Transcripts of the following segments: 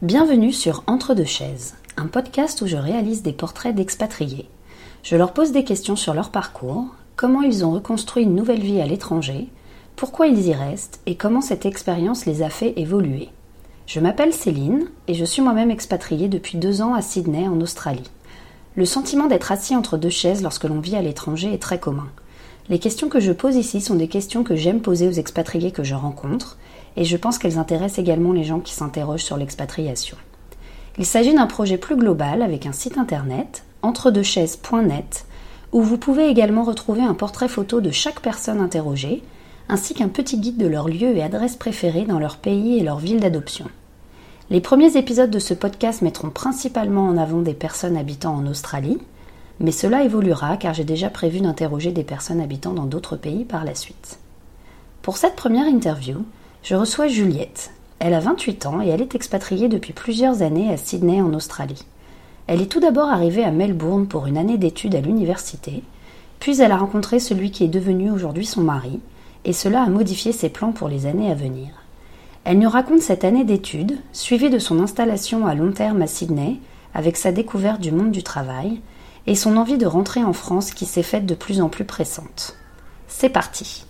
Bienvenue sur Entre deux chaises, un podcast où je réalise des portraits d'expatriés. Je leur pose des questions sur leur parcours, comment ils ont reconstruit une nouvelle vie à l'étranger, pourquoi ils y restent et comment cette expérience les a fait évoluer. Je m'appelle Céline et je suis moi-même expatriée depuis deux ans à Sydney en Australie. Le sentiment d'être assis entre deux chaises lorsque l'on vit à l'étranger est très commun. Les questions que je pose ici sont des questions que j'aime poser aux expatriés que je rencontre, et je pense qu'elles intéressent également les gens qui s'interrogent sur l'expatriation. Il s'agit d'un projet plus global avec un site internet, entredeuxchaises.net, où vous pouvez également retrouver un portrait photo de chaque personne interrogée, ainsi qu'un petit guide de leur lieu et adresse préférée dans leur pays et leur ville d'adoption. Les premiers épisodes de ce podcast mettront principalement en avant des personnes habitant en Australie, mais cela évoluera car j'ai déjà prévu d'interroger des personnes habitant dans d'autres pays par la suite. Pour cette première interview, je reçois Juliette. Elle a 28 ans et elle est expatriée depuis plusieurs années à Sydney en Australie. Elle est tout d'abord arrivée à Melbourne pour une année d'études à l'université, puis elle a rencontré celui qui est devenu aujourd'hui son mari, et cela a modifié ses plans pour les années à venir. Elle nous raconte cette année d'études, suivie de son installation à long terme à Sydney, avec sa découverte du monde du travail, et son envie de rentrer en France qui s'est faite de plus en plus pressante. C'est parti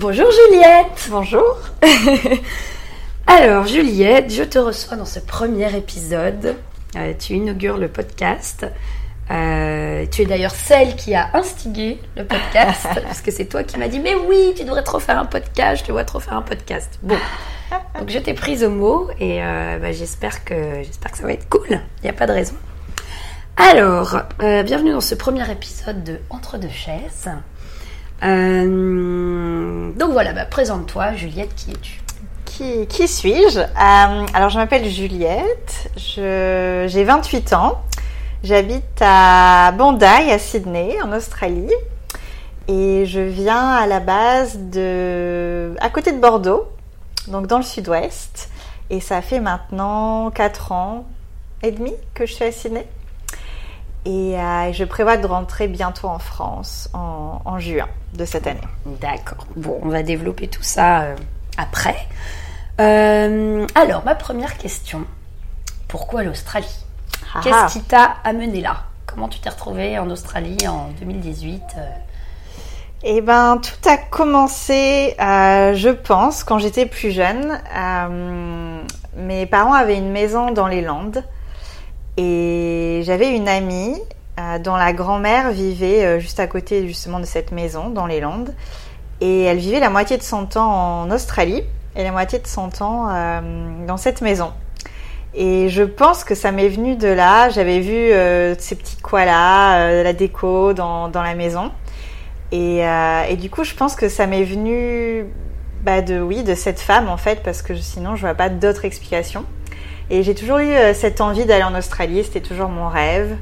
Bonjour Juliette Bonjour Alors Juliette, je te reçois dans ce premier épisode. Euh, tu inaugures le podcast. Euh, tu es d'ailleurs celle qui a instigé le podcast, parce que c'est toi qui m'as dit Mais oui, tu devrais trop faire un podcast, je te vois trop faire un podcast. Bon, donc je t'ai prise au mot et euh, bah, j'espère que, j'espère que ça va être cool. Il n'y a pas de raison. Alors, bienvenue dans ce premier épisode de Entre deux chaises. Donc voilà, bah, présente-toi, Juliette, qui es-tu qui, suis-je? Euh, Alors, je m'appelle Juliette, j'ai 28 ans, j'habite à Bondi, à Sydney, en Australie, et je viens à la base de. à côté de Bordeaux, donc dans le sud-ouest, et ça fait maintenant 4 ans et demi que je suis à Sydney. Et euh, je prévois de rentrer bientôt en France en juin de cette année. D'accord. Bon, on va développer tout ça euh, après. Euh, alors, ma première question. Pourquoi l'Australie? Ah Qu'est-ce ah. qui t'a amené là? Comment tu t'es retrouvée en Australie en 2018 eh ben, tout a commencé, euh, je pense, quand j'étais plus jeune. Euh, mes parents avaient une maison dans les Landes et j'avais une amie dont la grand-mère vivait juste à côté justement de cette maison dans les Landes et elle vivait la moitié de son temps en Australie et la moitié de son temps euh, dans cette maison. Et je pense que ça m'est venu de là. J'avais vu euh, ces petits koalas, euh, la déco dans, dans la maison. Et, et, du coup, je pense que ça m'est venu bah de oui de cette femme en fait, parce que sinon je vois pas d'autres explications. Et j'ai toujours eu cette envie d'aller en Australie. C'était toujours mon rêve.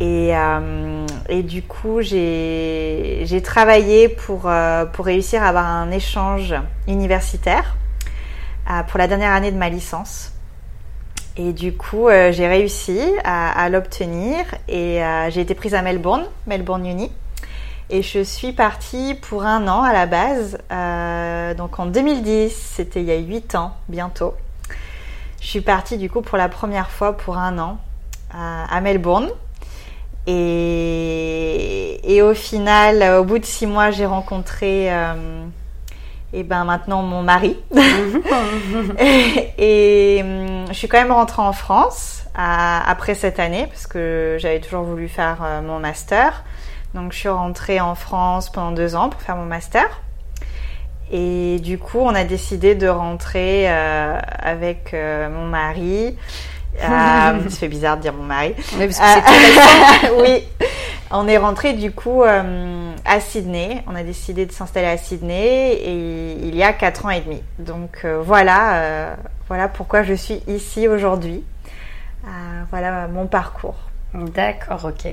Et, et, du coup, j'ai travaillé pour, pour réussir à avoir un échange universitaire pour la dernière année de ma licence. Et du coup, euh, j'ai réussi à, l'obtenir et euh, j'ai été prise à Melbourne, Melbourne Uni. Et je suis partie pour un an à la base, euh, donc en 2010, c'était il y a 8 ans bientôt. Je suis partie du coup pour la première fois pour un an à Melbourne. Et, et, au final, au bout de 6 mois, j'ai rencontré et ben maintenant mon mari. et, hum, je suis quand même rentrée en France après cette année parce que j'avais toujours voulu faire euh, mon master. Donc je suis rentrée en France pendant deux ans pour faire mon master. Et du coup, on a décidé de rentrer euh, avec euh, mon mari. ça fait bizarre de dire mon mari. Oui, parce que oui. On est rentré du coup euh, à Sydney. On a décidé de s'installer à Sydney et il y a 4 ans et demi. Donc euh, voilà, euh, voilà pourquoi je suis ici aujourd'hui. voilà mon parcours. D'accord, ok.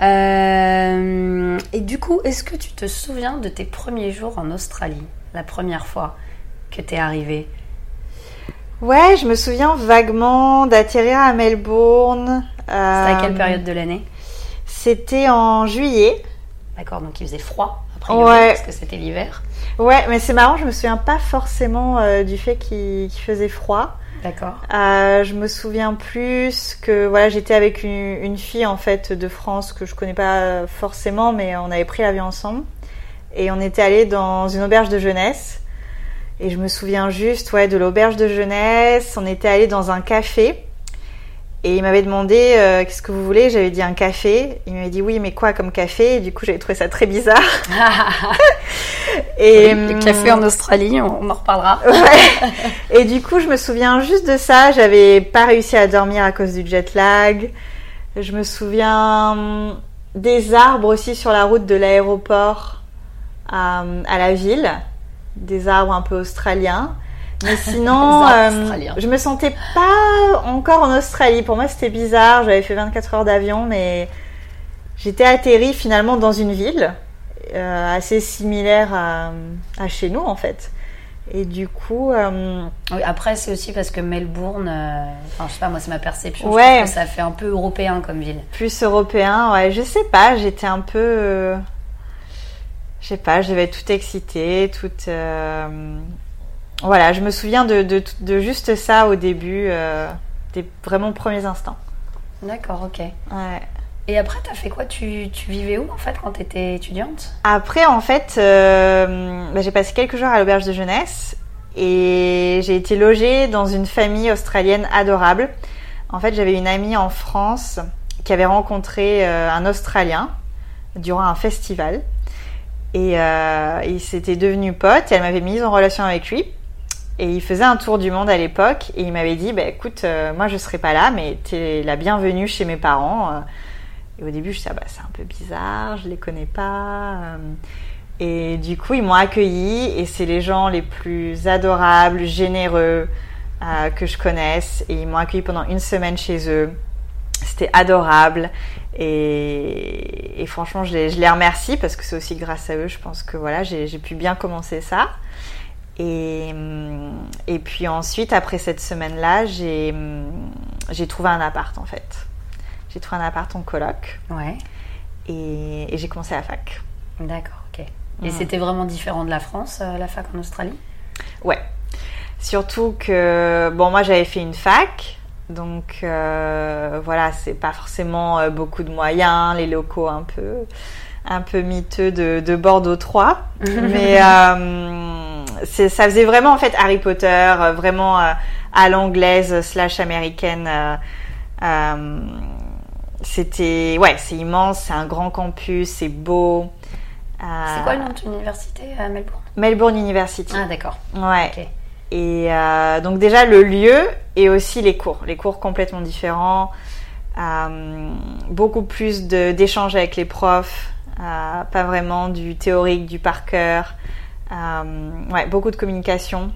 et du coup, est-ce que tu te souviens de tes premiers jours en Australie, la première fois que tu es arrivée? Ouais, je me souviens vaguement d'atterrir à Melbourne. C'était à quelle période de l'année? c'était en juillet. D'accord, donc il faisait froid après ouais. parce que c'était l'hiver. Ouais, mais c'est marrant, je me souviens pas forcément euh, du fait qu'il faisait froid. D'accord. Euh, je me souviens plus que voilà, j'étais avec une, une fille en fait de France que je connais pas forcément, mais on avait pris l'avion ensemble et on était allé dans une auberge de jeunesse. Et je me souviens juste, ouais, de l'auberge de jeunesse. On était allé dans un café et il m'avait demandé euh, qu'est-ce que vous voulez? J'avais dit un café. Il m'avait dit oui, mais quoi comme café? Et du coup, j'avais trouvé ça très bizarre. et le café en Australie, on, en reparlera. ouais. Et du coup, je me souviens juste de ça. J'avais pas réussi à dormir à cause du jet lag. Je me souviens hum, des arbres aussi sur la route de l'aéroport à, à la ville, des arbres un peu australiens. Mais sinon, euh, je me sentais pas encore en Australie. Pour moi, c'était bizarre. J'avais fait 24 heures d'avion, mais j'étais atterri finalement dans une ville euh, assez similaire à, à, chez nous, en fait. Et du coup. Euh... Oui, après, c'est aussi parce que Melbourne, euh, enfin, je sais pas, moi, c'est ma perception. Ouais. Je que ça fait un peu européen comme ville. Plus européen, ouais. Je sais pas, j'étais un peu. Euh, je sais pas, je devais être toute excitée, toute voilà, je me souviens de, de, de juste ça au début, euh, des vraiment premiers instants. D'accord, ok. Ouais. Et après, tu as fait quoi? Tu, tu, vivais où en fait quand tu étais étudiante? Après, en fait, euh, bah, j'ai passé quelques jours à l'auberge de jeunesse et j'ai été logée dans une famille australienne adorable. En fait, j'avais une amie en France qui avait rencontré euh, un Australien durant un festival. Et euh, il s'était devenu pote et elle m'avait mise en relation avec lui. Et il faisait un tour du monde à l'époque et il m'avait dit bah, écoute, euh, moi je serai pas là, mais tu es la bienvenue chez mes parents. Euh. Et au début, je disais ah, bah, c'est un peu bizarre, je les connais pas. Euh. Et du coup, ils m'ont accueilli et c'est les gens les plus adorables, généreux que je connaisse. Et ils m'ont accueilli pendant une semaine chez eux. C'était adorable. Et, et, franchement, je les, je les remercie parce que c'est aussi grâce à eux, je pense que voilà, j'ai pu bien commencer ça. Et, et puis ensuite, après cette semaine-là, j'ai trouvé un appart en fait. J'ai trouvé un appart en coloc. Ouais. Et, et j'ai commencé la fac. D'accord, ok. Et c'était vraiment différent de la France, euh, la fac en Australie? Ouais. Surtout que, bon, moi j'avais fait une fac, donc euh, voilà, c'est pas forcément euh, beaucoup de moyens, les locaux un peu, un peu miteux de, de Bordeaux 3. mais ça faisait vraiment en fait Harry Potter, euh, vraiment euh, à l'anglaise slash américaine. Euh, c'était ouais, c'est immense, c'est un grand campus, c'est beau. c'est quoi le nom de ton université à Melbourne? Melbourne University. Ah d'accord. Ouais. Et donc déjà le lieu et aussi les cours, les cours complètement différents, beaucoup plus d'échanges avec les profs, pas vraiment du théorique, du par cœur. Euh, ouais, beaucoup de communication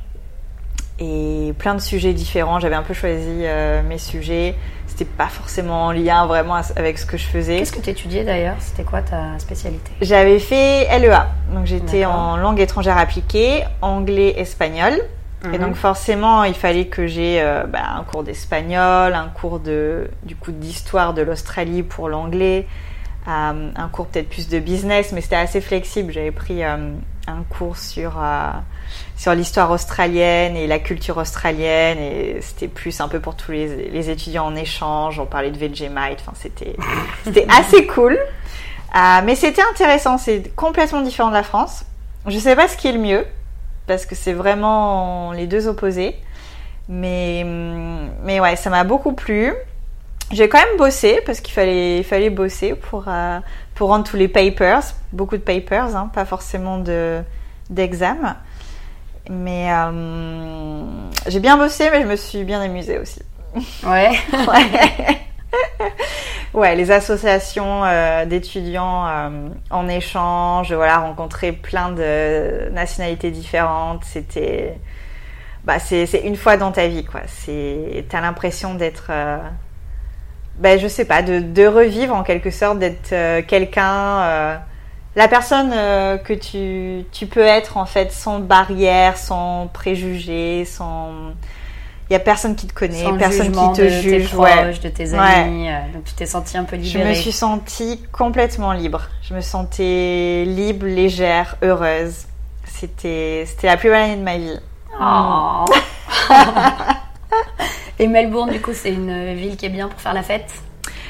et plein de sujets différents. J'avais un peu choisi euh, mes sujets. C'était pas forcément en lien vraiment avec ce que je faisais. Qu'est-ce que tu étudiais d'ailleurs? C'était quoi ta spécialité? J'avais fait LEA. Donc j'étais en langue étrangère appliquée, anglais, espagnol. Et donc mhm. forcément, il fallait que j'ai euh, bah, un cours d'espagnol, un cours de du coup d'histoire de l'Australie pour l'anglais, euh, un cours peut-être plus de business, mais c'était assez flexible. J'avais pris euh, un cours sur sur l'histoire australienne et la culture australienne et c'était plus un peu pour tous les, les, étudiants en échange on parlait de Vegemite enfin c'était c'était assez cool mais c'était intéressant c'est complètement différent de la France je sais pas ce qui est le mieux parce que c'est vraiment les deux opposés mais mais ouais ça m'a beaucoup plu j'ai quand même bossé parce qu'il fallait, il fallait bosser pour, euh, pour rendre tous les papers, beaucoup de papers, hein, pas forcément de, d'examen. Mais euh, j'ai bien bossé, mais je me suis bien amusée aussi. Ouais. ouais. ouais. les associations euh, d'étudiants euh, en échange, voilà, rencontrer plein de nationalités différentes, c'était, bah, c'est, une fois dans ta vie, quoi. C'est, t'as l'impression d'être euh, ben, je sais pas, de, de revivre en quelque sorte, d'être euh, quelqu'un, euh, la personne euh, que tu, tu peux être en fait sans barrière, sans préjugés, sans. Il y a personne qui te connaît, personne qui te de juge. Tes proches, de tes amis, donc tu t'es sentie un peu libérée. Je me suis sentie complètement libre. Je me sentais libre, légère, heureuse. C'était, c'était la plus belle année de ma vie. Oh. Et Melbourne, du coup, c'est une ville qui est bien pour faire la fête?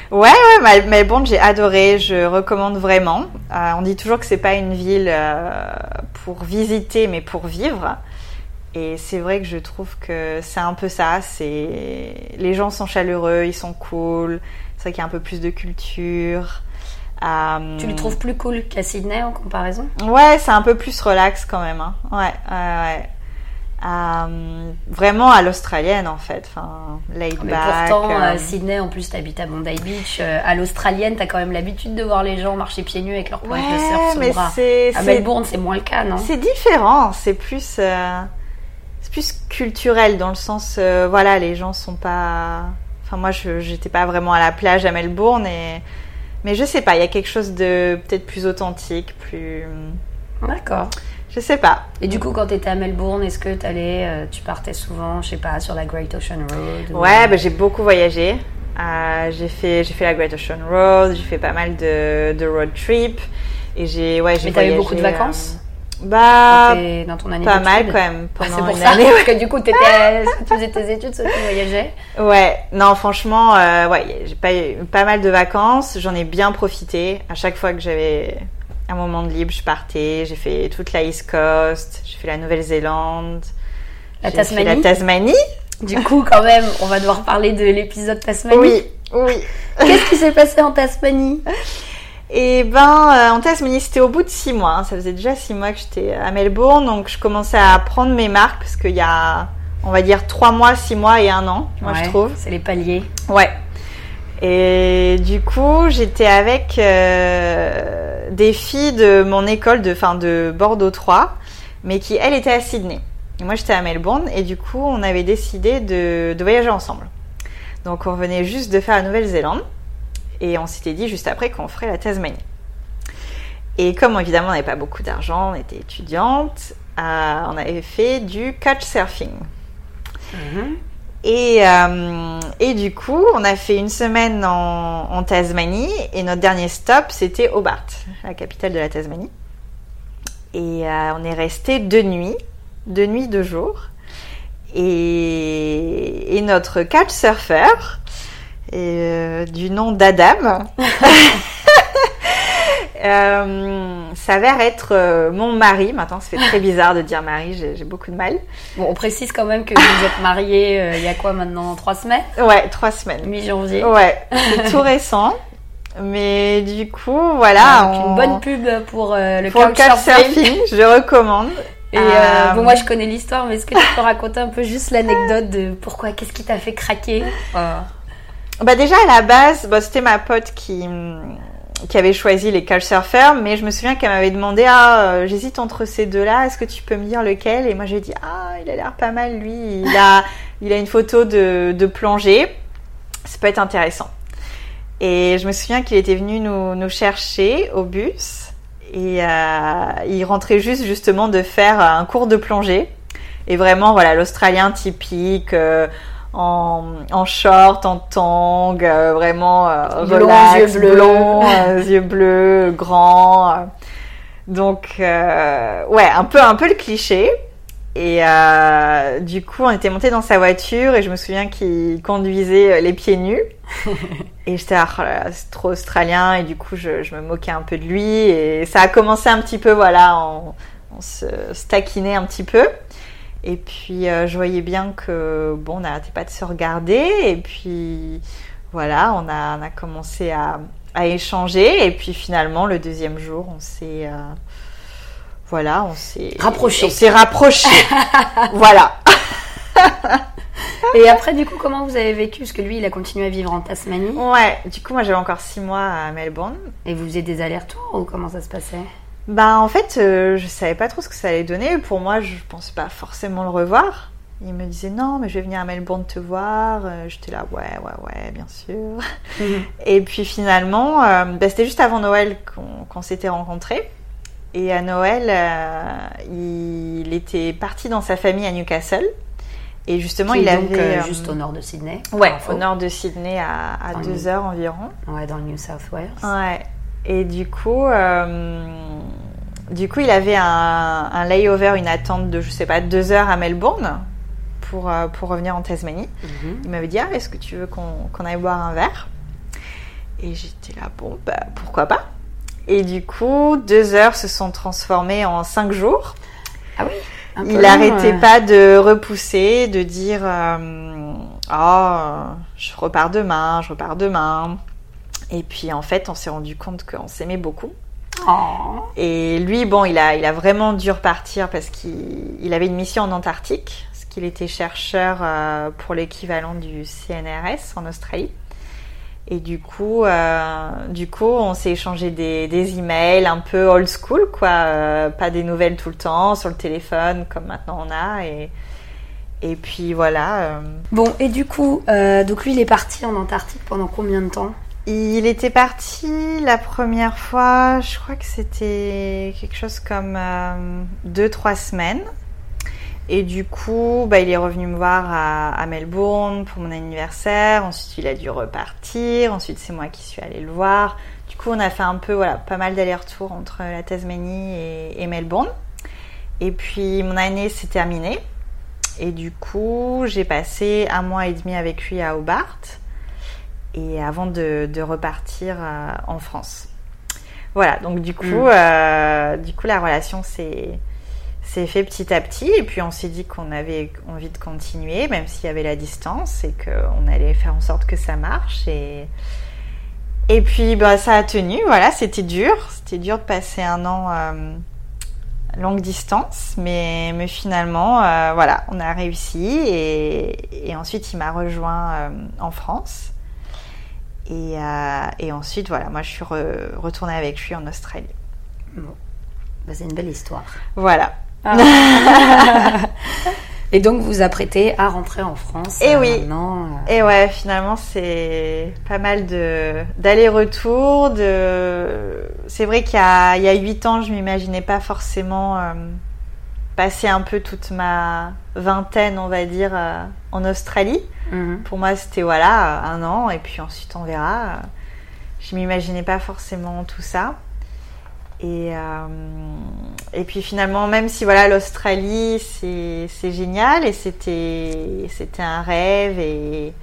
Ouais, ouais, Melbourne, j'ai adoré, je recommande vraiment. Euh, on dit toujours que c'est pas une ville euh, pour visiter, mais pour vivre. Et c'est vrai que je trouve que c'est un peu ça. C'est les gens sont chaleureux, ils sont cool. C'est vrai qu'il y a un peu plus de culture. Euh, tu le trouves plus cool qu'à Sydney en comparaison? Ouais, c'est un peu plus relax quand même. Hein. Ouais, ouais, ouais. Euh, vraiment à l'australienne en fait, enfin laid Mais pourtant, euh, Sydney en plus t'habites à Bondi Beach, à l'australienne t'as quand même l'habitude de voir les gens marcher pieds nus avec leur pointe de surf sous bras. À Melbourne c'est moins le cas, non? C'est différent, c'est plus, plus culturel dans le sens, voilà, les gens sont pas, enfin moi je j'étais pas vraiment à la plage à Melbourne et mais je sais pas, il y a quelque chose de peut-être plus authentique, plus. D'accord. Je sais pas. Et du coup, quand tu étais à Melbourne, est-ce que allais, euh, tu partais souvent, je sais pas, sur la Great Ocean Road Ouais, bah, j'ai beaucoup voyagé. Euh, j'ai fait, fait la Great Ocean Road, j'ai fait pas mal de, de road trips. Et j'ai, ouais, j'ai Mais beaucoup de vacances? Bah, dans ton année pas mal quand même ah, pendant c'est pour ça, année. Parce que du coup, étais, tu faisais tes études, tu voyageais. Ouais, non, franchement, euh, ouais, j'ai pas eu pas mal de vacances. J'en ai bien profité. À chaque fois que j'avais un moment de libre, je partais. J'ai fait toute la East Coast. J'ai fait la Nouvelle-Zélande. La Tasmanie. la Tasmanie. Du coup, quand même, on va devoir parler de l'épisode Tasmanie. Oui, oui. Qu'est-ce qui s'est passé en Tasmanie? et ben, euh, en Tasmanie, c'était au bout de six mois. Hein. Ça faisait déjà six mois que j'étais à Melbourne, donc je commençais à prendre mes marques parce qu'il y a, on va dire, trois mois, six mois et un an, moi je trouve. C'est les paliers. Ouais. Et du coup, j'étais avec euh, des filles de mon école, de, fin, de Bordeaux 3, mais qui, elles, étaient à Sydney. Et moi, j'étais à Melbourne, et du coup, on avait décidé de, de voyager ensemble. Donc, on venait juste de faire la Nouvelle-Zélande. Et on s'était dit juste après qu'on ferait la Tasmanie. Et comme évidemment on n'avait pas beaucoup d'argent, on était étudiante, euh, on avait fait du couchsurfing. Mhm. Et, euh, et, du coup, on a fait une semaine en, Tasmanie et notre dernier stop, c'était Hobart, la capitale de la Tasmanie. Et euh, on est resté deux nuits, deux nuits, deux jours. Et, et notre couchsurfer, et euh, du nom d'Adam. euh, s'avère être euh, mon mari. Maintenant, ça fait très bizarre de dire mari, j'ai beaucoup de mal. Bon, on précise quand même que vous êtes mariés euh, il y a quoi maintenant? Trois semaines? Ouais, trois semaines. Mi-janvier. Ouais, c'est tout récent. Mais du coup, voilà. Donc, Une bonne pub pour le pour couchsurfing. je recommande. Et bon, moi je connais l'histoire, mais est-ce que tu peux raconter un peu juste l'anecdote de pourquoi, qu'est-ce qui t'a fait craquer? Bah déjà à la base, bah, c'était ma pote qui qui avait choisi les couchsurfers, mais je me souviens qu'elle m'avait demandé ah euh, j'hésite entre ces deux-là, est-ce que tu peux me dire lequel? Et moi j'ai dit ah il a l'air pas mal lui, il a il a une photo de, de plongée, ça peut être intéressant. Et je me souviens qu'il était venu nous, nous chercher au bus et euh, il rentrait juste justement de faire un cours de plongée. Et vraiment voilà l'Australien typique. Euh, en, short, en tang, euh, vraiment euh, relax, yeux bleus, blond, euh, yeux bleus, grand. donc ouais, un peu un peu le cliché. Et du coup, on était monté dans sa voiture et je me souviens qu'il conduisait les pieds nus. et j'étais ah, c'est trop australien et du coup, je, je, me moquais un peu de lui et ça a commencé un petit peu, voilà, on, on se, se taquinait un petit peu. Et puis, euh, je voyais bien que, bon, on n'arrêtait pas de se regarder. Et puis, voilà, on a, on a commencé à, à, échanger. Et puis, finalement, le deuxième jour, on s'est. Euh, voilà, on s'est. Rapproché. On s'est rapproché. voilà. Et après, du coup, comment vous avez vécu? Parce que lui, il a continué à vivre en Tasmanie. Ouais, du coup, moi, j'avais encore six mois à Melbourne. Et vous faisiez des allers-retours ou comment ça se passait? Bah en fait, euh, je savais pas trop ce que ça allait donner. Pour moi, je pensais pas forcément le revoir. Il me disait non, mais je vais venir à Melbourne te voir. Euh, j'étais là, ouais, ouais, ouais, bien sûr. Mhm. Et puis finalement, euh, bah, c'était juste avant Noël qu'on s'était rencontrés. Et à Noël, il était parti dans sa famille à Newcastle. Et justement, il avait. juste au nord de Sydney. Ouais, au nord de Sydney, à, à deux heures environ. Ouais, dans le New South Wales. Ouais. Et du coup, euh, du coup, il avait un, un, layover, une attente de, je sais pas, deux heures à Melbourne pour, euh, pour revenir en Tasmanie. Mhm. Il m'avait dit ah, est-ce que tu veux qu'on qu'on aille boire un verre? Et j'étais là bon bah pourquoi pas? Et du coup deux heures se sont transformées en cinq jours. Ah oui Il n'arrêtait euh. pas de repousser, de dire euh, oh je repars demain, je repars demain. Et puis en fait on s'est rendu compte qu'on s'aimait beaucoup. Oh. Et lui, bon, il a, il a vraiment dû repartir parce qu'il il avait une mission en Antarctique, parce qu'il était chercheur euh, pour l'équivalent du CNRS en Australie. Et du coup, euh, du coup, on s'est échangé des, des emails un peu old school, quoi, euh, pas des nouvelles tout le temps sur le téléphone comme maintenant on a. Et, et puis voilà. Bon, et du coup, donc lui, il est parti en Antarctique pendant combien de temps? Il était parti la première fois, je crois que c'était quelque chose comme 2-3 semaines. Et du coup, bah, il est revenu me voir à, Melbourne pour mon anniversaire. Ensuite, il a dû repartir. Ensuite, c'est moi qui suis allée le voir. Du coup, on a fait un peu, voilà, pas mal d'allers-retours entre la Tasmanie et Melbourne. Et puis, mon année s'est terminée. Et du coup, j'ai passé un mois et demi avec lui à Hobart et avant de, de repartir euh, en France. Voilà, donc du coup, Mm. euh, du coup la relation s'est s'est fait petit à petit et puis on s'est dit qu'on avait envie de continuer même s'il y avait la distance et qu'on allait faire en sorte que ça marche et et puis bah, ça a tenu, voilà, c'était dur, c'était dur de passer un an euh, longue distance, mais, mais finalement, euh, voilà, on a réussi et, et ensuite il m'a rejoint euh, en France. Et, euh, et ensuite, voilà, moi je suis re- retournée avec lui en Australie. Bon. Bah, c'est une belle histoire. Voilà. Et donc, vous vous apprêtez à rentrer en France. Eh euh, oui. Maintenant, euh, Et ouais, finalement, c'est pas mal de d'aller-retour. De... C'est vrai qu'il y a, il y a 8 ans, je m'imaginais pas forcément passer un peu toute ma vingtaine, on va dire, euh, en Australie. mhm. Pour moi, c'était voilà, un an, et puis ensuite on verra. Je m'imaginais pas forcément tout ça. Et, euh, et puis finalement, même si voilà, l'Australie, c'est c'est génial, et c'était c'était un rêve, et,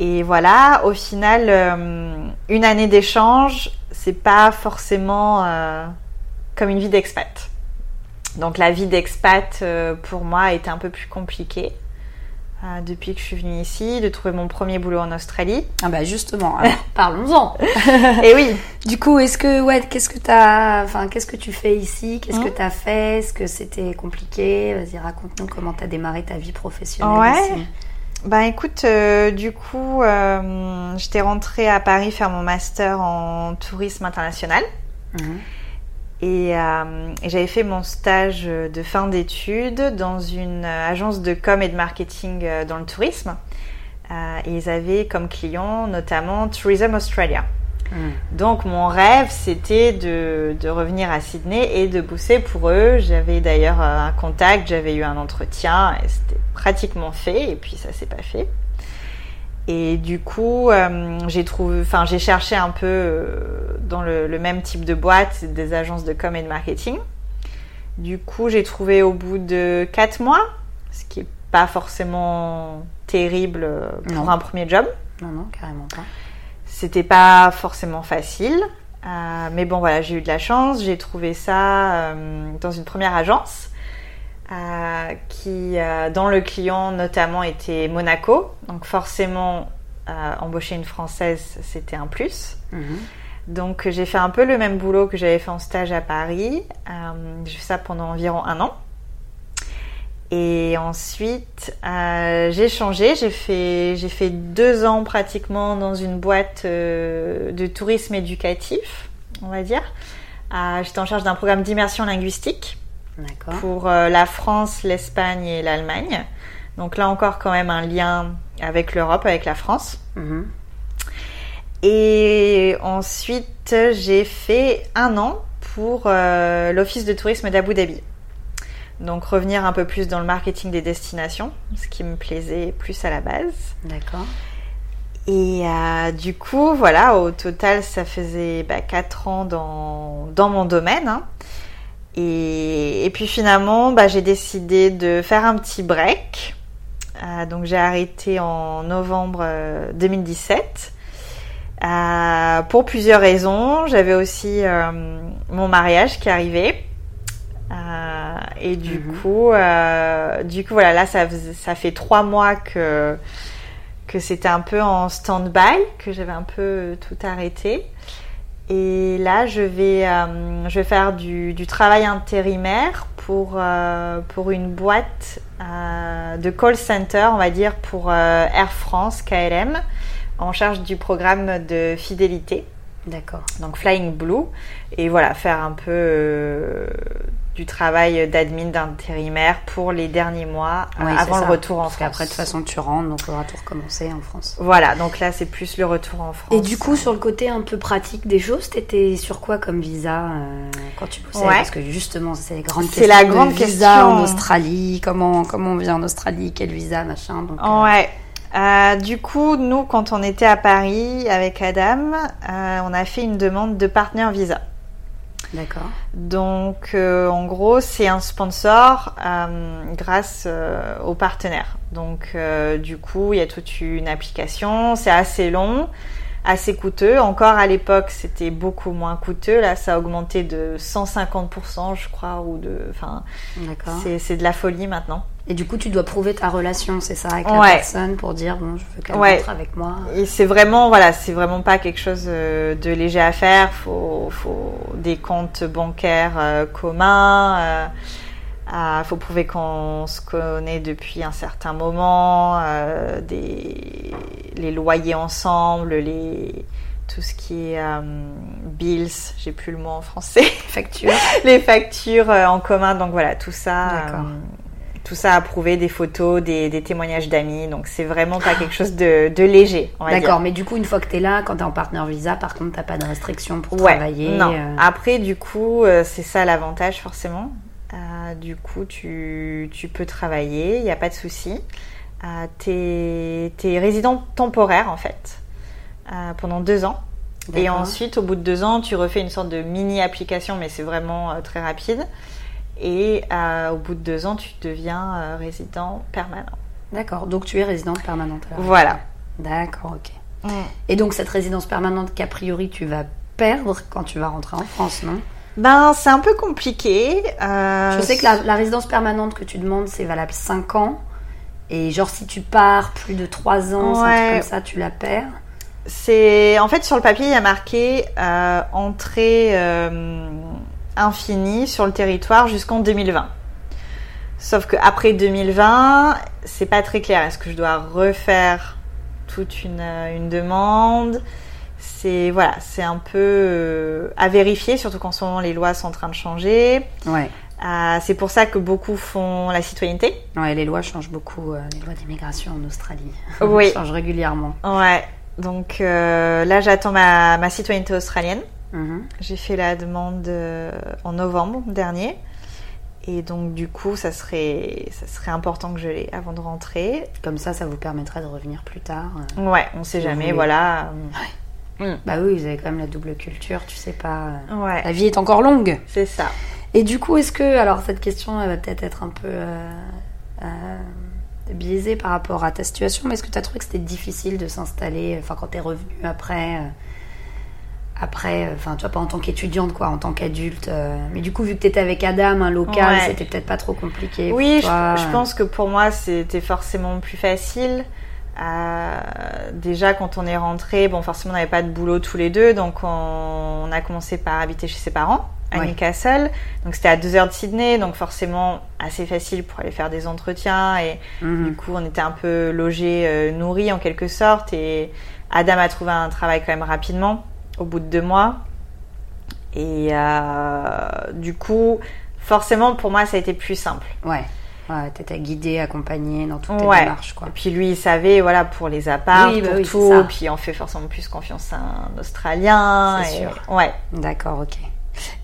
et voilà, au final, euh, une année d'échange, c'est pas forcément euh, comme une vie d'expat. Donc la vie d'expat, euh, pour moi, a été un peu plus compliquée euh, depuis que je suis venue ici, de trouver mon premier boulot en Australie. Ah bah justement, alors, parlons-en. Et oui, Du coup, est-ce que ouais, qu'est-ce que t'as, enfin, qu'est-ce que tu fais ici? Qu'est-ce que Mhm. t'as fait? Est-ce que c'était compliqué? Vas-y, raconte-nous comment t'as démarré ta vie professionnelle Ouais. ici. bah écoute, euh, du coup, j'étais rentrée à Paris faire mon master en tourisme international. Mhm. Et, euh, et j'avais fait mon stage de fin d'études dans une euh, agence de com et de marketing euh, dans le tourisme. Euh, et ils avaient comme client notamment Tourism Australia. Mhm. Donc mon rêve, c'était de, de revenir à Sydney et de bosser pour eux. J'avais d'ailleurs un contact, j'avais eu un entretien et c'était pratiquement fait. Et puis ça s'est pas fait. Et du coup, euh, j'ai trouvé, enfin j'ai cherché un peu euh, dans le, le même type de boîte, des agences de com et de marketing. Du coup, j'ai trouvé au bout de quatre mois, ce qui est pas forcément terrible euh, pour Non. un premier job. Non, non, carrément pas. C'était pas forcément facile, euh, mais bon voilà, j'ai eu de la chance. J'ai trouvé ça dans une première agence euh, qui, euh, dont le client notamment était Monaco, donc forcément euh, embaucher une française c'était un plus. Mhm. Donc j'ai fait un peu le même boulot que j'avais fait en stage à Paris. Euh, j'ai fait ça pendant environ un an. Et ensuite, j'ai changé. J'ai fait, j'ai fait deux ans pratiquement dans une boîte de tourisme éducatif, on va dire. J'étais en charge d'un programme d'immersion linguistique. Pour euh, la France, l'Espagne et l'Allemagne. Donc là encore quand même un lien avec l'Europe, avec la France. Mhm. Et ensuite, j'ai fait un an pour euh, l'Office de tourisme d'Abu Dhabi. Donc revenir un peu plus dans le marketing des destinations, ce qui me plaisait plus à la base. D'accord. Et euh, du coup, voilà, au total, ça faisait bah, 4 ans dans, dans mon domaine. hein. Et, et puis finalement, bah, j'ai décidé de faire un petit break Euh, donc j'ai arrêté en novembre 2017 euh, pour plusieurs raisons. J'avais aussi mon mariage qui arrivait. et du mhm. coup, du coup voilà, là ça, ça fait trois mois que que c'était un peu en stand-by, que j'avais un peu tout arrêté. Et là, je vais, euh, je vais faire du, du, travail intérimaire pour, euh, pour une boîte euh, de call center, on va dire, pour Air France, KLM, en charge du programme de fidélité. D'accord. Donc Flying Blue. Et voilà, faire un peu du travail d'admin d'intérimaire pour les derniers mois euh, avant le retour en Parce France. qu'après, de toute façon, tu rentres, donc on va tout recommencer en France. Voilà, donc là, c'est plus le retour en France. Et du coup, sur le côté un peu pratique des choses, t'étais sur quoi comme visa euh, quand tu bossais? Parce que justement, c'est grande C'est la grande visa question. en Australie. Comment, comment on vient en Australie? Quel visa, machin donc, euh. Ouais. Euh, du coup, nous, quand on était à Paris avec Adam, on a fait une demande de partenaire visa. D'accord. Donc, euh, en gros, c'est un sponsor euh, grâce euh, aux partenaires. Donc, du coup, il y a toute une application. C'est assez long, assez coûteux. Encore à l'époque, c'était beaucoup moins coûteux. Là, ça a augmenté de 150%, je crois, ou de. Enfin, c'est de la folie maintenant. Et du coup, tu dois prouver ta relation, c'est ça, avec la personne pour dire bon, je veux qu'elle ouais. avec moi. Et c'est vraiment, voilà, c'est vraiment pas quelque chose euh, de léger à faire. Faut, faut des comptes bancaires euh, communs. Euh, ah, faut prouver qu'on se connaît depuis un certain moment, euh, des, les loyers ensemble, les tout ce qui est bills, j'ai plus le mot en français. Factures. les factures en commun, donc voilà, tout ça. D'accord tout ça approuvé, des photos, des, témoignages d'amis. Donc c'est vraiment pas quelque chose de, léger. D'accord, mais du coup, une fois que tu es là, quand tu es en partenaire visa, par contre, tu pas de restrictions pour travailler. Non. Euh. Après, du coup, euh, c'est ça l'avantage forcément. Euh, du coup, tu, peux travailler, il n'y a pas de souci. tu es, résident temporaire en fait pendant deux ans. Et ensuite, au bout de deux ans, tu refais une sorte de mini application, mais c'est vraiment très rapide. Et euh, au bout de deux ans, tu deviens euh, résident permanent. D'accord, donc tu es résidente permanente. Voilà. D'accord, ok. Mm. Et donc cette résidence permanente qu'a priori tu vas perdre quand tu vas rentrer en France, non? Ben c'est un peu compliqué. Euh, Je sais que la, résidence permanente que tu demandes c'est valable 5 ans. Et genre si tu pars plus de 3 ans, comme ça, tu la perds. C'est en fait sur le papier il y a marqué entrée infini sur le territoire jusqu'en 2020. Sauf qu'après 2020, c'est pas très clair. Est-ce que je dois refaire toute une, euh, une demande? C'est voilà, c'est un peu euh, à vérifier, surtout qu'en ce moment les lois sont en train de changer. Ouais. Euh, c'est pour ça que beaucoup font la citoyenneté. Ouais, les lois changent beaucoup. les lois d'immigration en Australie oui. changent régulièrement. Ouais. Donc là, j'attends ma, ma citoyenneté australienne. Mhm. J'ai fait la demande euh, en novembre dernier. Et donc, du coup, ça serait, ça serait important que je l'ai avant de rentrer. Comme ça, ça vous permettra de revenir plus tard. Euh, ouais, on sait jamais, voilà. Bah oui, vous avez quand même la double culture, tu sais pas. Euh, ouais. La vie est encore longue. C'est ça. Et du coup, est-ce que, alors cette question, elle va peut-être être un peu biaisée par rapport à ta situation, mais est-ce que tu as trouvé que c'était difficile de s'installer, enfin, quand tu es revenu après après, euh, enfin, tu vois, pas en tant qu'étudiante, quoi, en tant qu'adulte. Euh, mais du coup, vu que tu étais avec Adam, un local, c'était peut-être pas trop compliqué. Oui, Je, pense que pour moi, c'était forcément plus facile. Euh, déjà, quand on est rentré, bon, forcément, on n'avait pas de boulot tous les deux, donc on, a commencé par habiter chez ses parents à Newcastle. Donc, c'était à deux heures de Sydney, donc forcément assez facile pour aller faire des entretiens. Et mhm. du coup, on était un peu logés, nourris en quelque sorte. Et Adam a trouvé un travail quand même rapidement au bout de deux mois. Et euh, du coup, forcément, pour moi, ça a été plus simple. Ouais. Ouais, t'étais guidée, accompagnée dans toutes tes démarches, quoi. Et puis lui, il savait, voilà, pour les apparts, bah pour tout. Puis on fait forcément plus confiance à un Australien. C'est sûr. Ouais. D'accord, ok.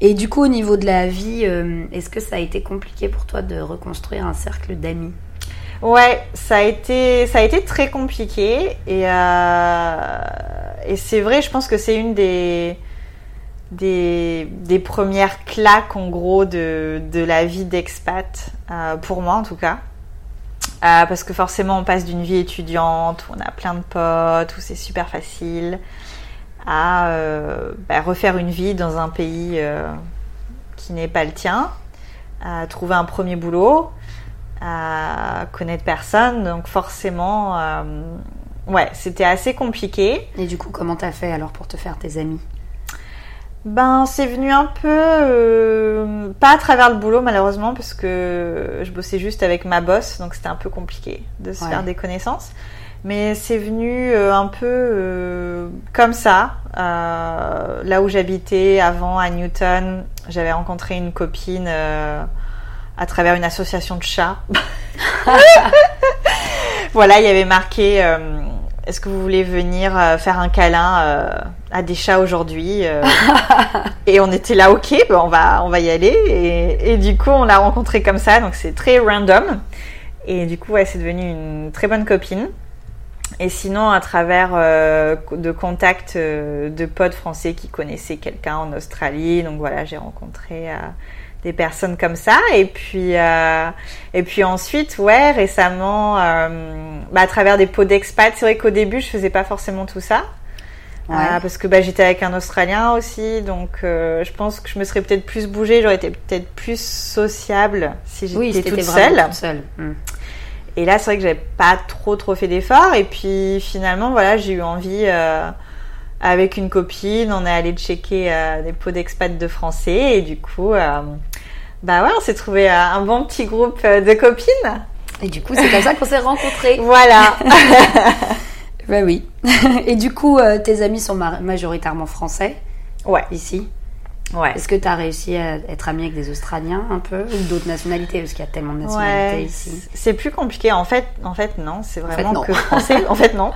Et du coup, au niveau de la vie, euh, est-ce que ça a été compliqué pour toi de reconstruire un cercle d'amis? Ouais, ça a été, ça a été très compliqué et, euh, et c'est vrai, je pense que c'est une des, des, premières claques en gros de, de la vie d'expat, euh, pour moi en tout cas. Euh, parce que forcément, on passe d'une vie étudiante où on a plein de potes, où c'est super facile, à euh, bah, refaire une vie dans un pays qui n'est pas le tien, à trouver un premier boulot, à connaître personne. Donc forcément, ouais, c'était assez compliqué. Et du coup, comment t'as fait alors pour te faire tes amis? Ben, c'est venu un peu, euh, pas à travers le boulot malheureusement, parce que je bossais juste avec ma boss, donc c'était un peu compliqué de se Ouais. faire des connaissances. Mais c'est venu euh, un peu euh, comme ça. Euh, là où j'habitais avant à Newton, j'avais rencontré une copine euh, à travers une association de chats. voilà, il y avait marqué euh, Est-ce que vous voulez venir euh, faire un câlin euh, à des chats aujourd'hui Euh, Et on était là, ok, ben on va, on va y aller. Et, et du coup, on l'a rencontrée comme ça, donc c'est très random. Et du coup, ouais, c'est devenu une très bonne copine. Et sinon, à travers euh, de contacts euh, de potes français qui connaissaient quelqu'un en Australie, donc voilà, j'ai rencontré euh, des personnes comme ça. Et puis, euh, et puis ensuite, ouais, récemment, euh, bah, à travers des pots d'expat, c'est vrai qu'au début, je faisais pas forcément tout ça. Ouais. Euh, parce que bah, j'étais avec un Australien aussi, donc euh, je pense que je me serais peut-être plus bougée, j'aurais été peut-être plus sociable si j'étais Oui, si toute vraiment seule. toute seule. Hmm. Et là, c'est vrai que j'avais pas trop trop fait d'efforts. Et puis finalement, voilà, j'ai eu envie, euh, avec une copine, on est allé checker euh, des pots d'expat de français. Et du coup, euh, bah ouais, on s'est trouvé euh, un bon petit groupe euh, de copines. Et du coup, c'est comme ça qu'on s'est rencontrés. Voilà. Bah oui. Et du coup, euh, tes amis sont ma- majoritairement français ouais, ici. ouais. Est-ce que tu as réussi à être amie avec des Australiens un peu ou d'autres nationalités? Parce qu'il y a tellement de nationalités Ouais, ici c'est plus compliqué. En fait, en fait, non, c'est fait, vraiment non. que français. en fait, non.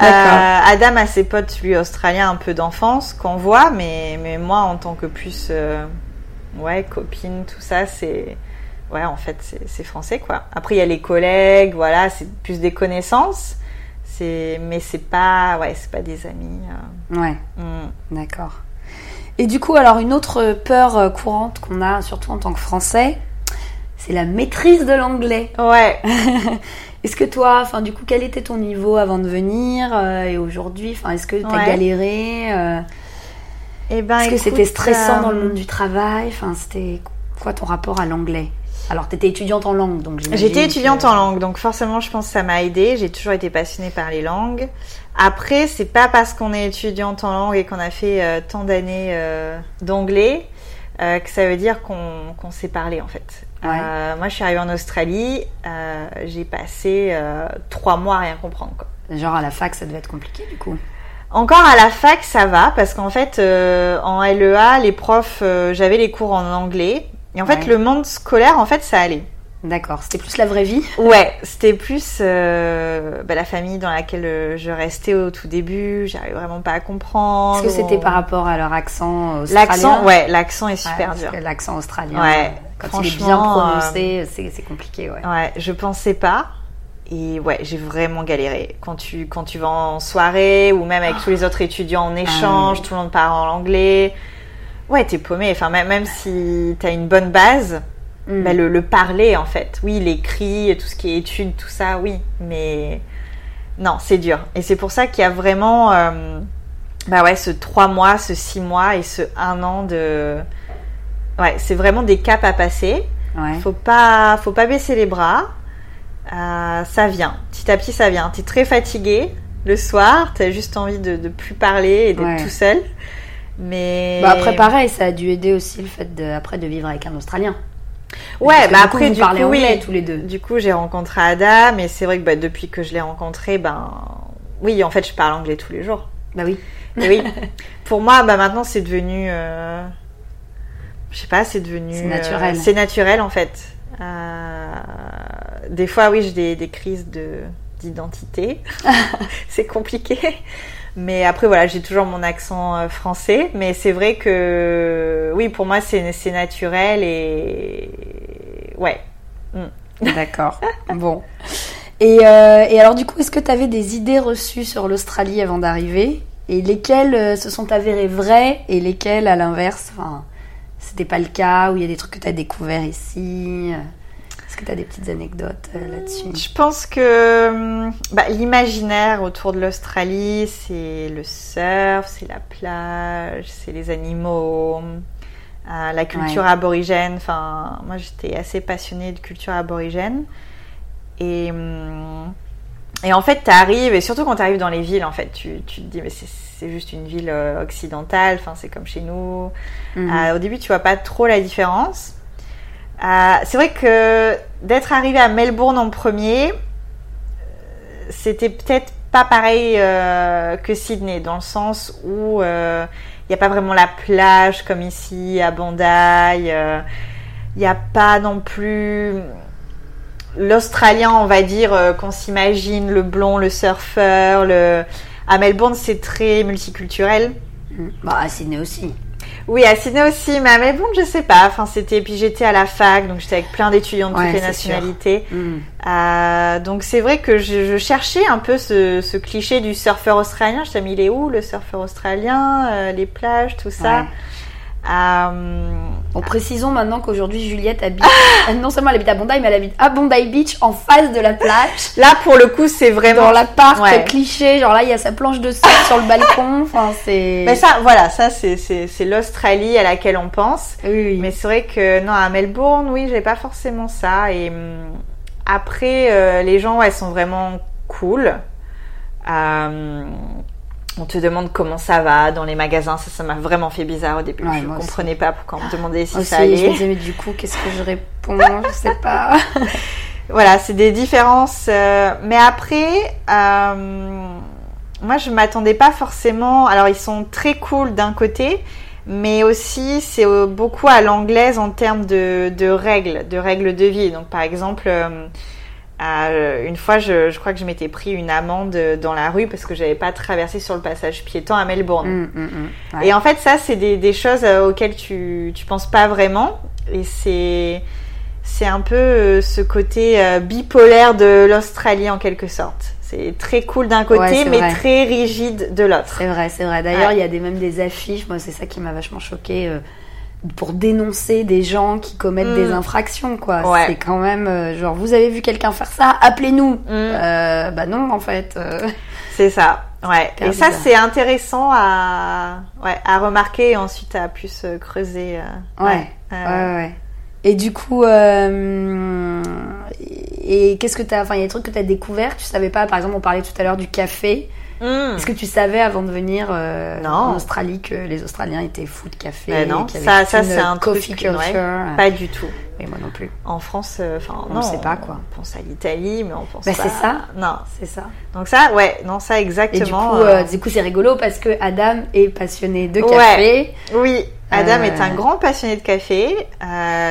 Euh, Adam a ses potes, lui, australiens, un peu d'enfance qu'on voit, mais, mais moi, en tant que plus, euh, ouais, copine, tout ça, c'est, ouais, en fait, c'est français, quoi. Après, il y a les collègues, voilà, c'est plus des connaissances, c'est, mais c'est pas, ouais, c'est pas des amis. euh, Ouais, hmm. d'accord. Et du coup, alors une autre peur euh, courante qu'on a, surtout en tant que Français, c'est la maîtrise de l'anglais. Ouais. Est-ce que toi, enfin du coup, quel était ton niveau avant de venir euh, et aujourd'hui? Enfin, est-ce que tu as Ouais. galéré euh, Ben, Est-ce que écoute, c'était stressant euh, dans le monde du travail Enfin, c'était quoi ton rapport à l'anglais? Alors, t'étais étudiante en langue, donc. J'étais étudiante que- en langue, donc forcément, je pense que ça m'a aidé. J'ai toujours été passionnée par les langues. Après, c'est pas parce qu'on est étudiante en langue et qu'on a fait euh, tant d'années euh, d'anglais euh, que ça veut dire qu'on sait parler en fait. Ouais. Euh, moi, je suis arrivée en Australie, euh, j'ai passé euh, trois mois à rien comprendre. Quoi. Genre à la fac, ça devait être compliqué du coup. Encore à la fac, ça va parce qu'en fait, euh, en LEA, les profs, euh, j'avais les cours en anglais. Et en fait, Ouais. le monde scolaire, en fait, ça allait. D'accord, c'était plus la vraie vie. Ouais, c'était plus euh, bah, la famille dans laquelle je restais au tout début. J'arrivais vraiment pas à comprendre. Est-ce que c'était par rapport à leur accent australien L'accent, ouais, l'accent est super dur. L'accent australien, Ouais, quand il est bien prononcé, c'est c'est compliqué, ouais. Ouais, je pensais pas. Et ouais, j'ai vraiment galéré. Quand tu, quand tu vas en soirée ou même avec tous les autres étudiants en échange, Ah oui. tout le monde parle en anglais. Ouais, t'es paumé. Enfin, même, même si t'as une bonne base, Mm. bah, le, le parler en fait. Oui, l'écrit, tout ce qui est études, tout ça, oui. Mais non, c'est dur. Et c'est pour ça qu'il y a vraiment, euh, bah ouais, ce trois mois, ce six mois et ce un an de. Ouais, c'est vraiment des caps à passer. Ouais. Faut pas, faut pas baisser les bras. Euh, ça vient, petit à petit, ça vient. T'es très fatigué le soir, t'as juste envie de, de plus parler et d'être Ouais. tout seul. Mais Bah après pareil, ça a dû aider aussi le fait de, après de vivre avec un Australien. ouais, Parce bah du coup, après du coup, oui. tous les deux. Du coup, j'ai rencontré Adam et c'est vrai que bah, depuis que je l'ai rencontré, ben oui, en fait, je parle anglais tous les jours. Bah oui. Et oui, pour moi, bah maintenant, c'est devenu, euh, je sais pas, c'est devenu, C'est naturel. euh, c'est naturel en fait. Euh, des fois, oui, j'ai des, des crises de d'identité. c'est compliqué. Mais après, voilà, j'ai toujours mon accent euh, français. Mais c'est vrai que, oui, pour moi, c'est c'est naturel et ouais. D'accord. bon. Et, euh, et alors du coup, est-ce que tu avais des idées reçues sur l'Australie avant d'arriver? Et lesquelles euh, se sont avérées vraies et lesquelles, à l'inverse, c'était pas le cas Ou il y a des trucs que tu as découverts ici Est-ce que tu as des petites anecdotes euh, là-dessus? Je pense que hum, bah, l'imaginaire autour de l'Australie, c'est le surf, c'est la plage, c'est les animaux, euh, la culture Ouais. aborigène. Enfin, moi, j'étais assez passionnée de culture aborigène. Et, hum, et en fait, tu arrives, et surtout quand tu arrives dans les villes, en fait, tu, tu te dis, mais c'est juste une ville euh, occidentale, enfin, c'est comme chez nous. Mhm. Euh, au début, tu vois pas trop la différence. Euh, c'est vrai que d'être arrivé à Melbourne en premier, euh, c'était peut-être pas pareil euh, que Sydney, dans le sens où il n'y a pas vraiment la plage comme ici à Bondi. Il n'y a pas non plus l'Australien, on va dire, qu'on s'imagine, le blond, le surfeur. Le... À Melbourne, c'est très multiculturel. Mhm. Bah, à Sydney aussi. Oui, à Sydney aussi, mais à Melbourne, je sais pas. Enfin, c'était. Puis j'étais à la fac, donc j'étais avec plein d'étudiants de Ouais, toutes les nationalités. Mhm. Euh, donc c'est vrai que je, je cherchais un peu ce, ce cliché du surfeur australien. Je t'ai mis il est où le surfeur australien, euh, les plages, tout ça. Ouais. Euh, Bon, précisons maintenant qu'aujourd'hui Juliette habite. euh, non seulement elle habite à Bondi, mais elle habite à Bondi Beach en face de la plage. là, pour le coup, c'est vraiment. Dans l'appart Ouais. cliché, genre là il y a sa planche de surf sur le balcon. Enfin, c'est. Mais ça, voilà, ça c'est l'Australie à laquelle on pense. Oui, oui. Mais c'est vrai que non, à Melbourne, oui, j'ai pas forcément ça. Et hum, après, euh, les gens, ouais, sont vraiment cool. Euh, on te demande comment ça va dans les magasins. Ça, ça m'a vraiment fait bizarre au début. Ouais, je aussi. comprenais pas pourquoi on me demandait si Aussi, ça je me allait. disais, mais du coup, qu'est-ce que je réponds? Je sais pas. Voilà, c'est des différences. euh, mais après, euh, moi, je m'attendais pas forcément. Alors, ils sont très cool d'un côté, mais aussi c'est euh, beaucoup à l'anglaise en termes de, de règles, de règles de vie. Donc, par exemple, euh, euh, une fois, je, je crois que je m'étais pris une amende dans la rue parce que j'avais pas traversé sur le passage piéton à Melbourne. Hum, hum. Ouais. Et en fait, ça, c'est des, des choses euh, auxquelles tu, tu penses pas vraiment. Et c'est, c'est un peu euh, ce côté euh, bipolaire de l'Australie en quelque sorte. C'est très cool d'un côté, Ouais, mais vrai. très rigide de l'autre. C'est vrai, c'est vrai. D'ailleurs, Ouais. il y a des, même des affiches, moi c'est ça qui m'a vachement choqué pour dénoncer des gens qui commettent Mm. des infractions, quoi. Ouais. C'est quand même euh, genre, vous avez vu quelqu'un faire ça, appelez-nous. Mm. Euh, bah non, en fait. euh, C'est ça. Ouais. Et ça, c'est intéressant à, ouais, à remarquer et ensuite à plus creuser. Ouais. Ouais, ouais. Et du coup, euh, et qu'est-ce que t'as, enfin, il y a des trucs que t'as découvert, tu savais pas, par exemple, on parlait tout à l'heure du café. Hmm. Est-ce que tu savais avant de venir euh, en Australie que les Australiens étaient fous de café Ben non, y ça- avait ça, c'est un coffee truc, culture ouais. euh, Pas du tout. Oui, moi non plus. En France, euh, enfin, On le sait pas, quoi. On pense à l'Italie, mais on pense Bah, pas. c'est ça. Non. C'est ça. Donc ça, ouais, non, ça Et du exactement. coup, euh, euh, du coup, c'est rigolo parce que Adam est passionné de Ouais. café. Oui, Adam est un grand passionné de café.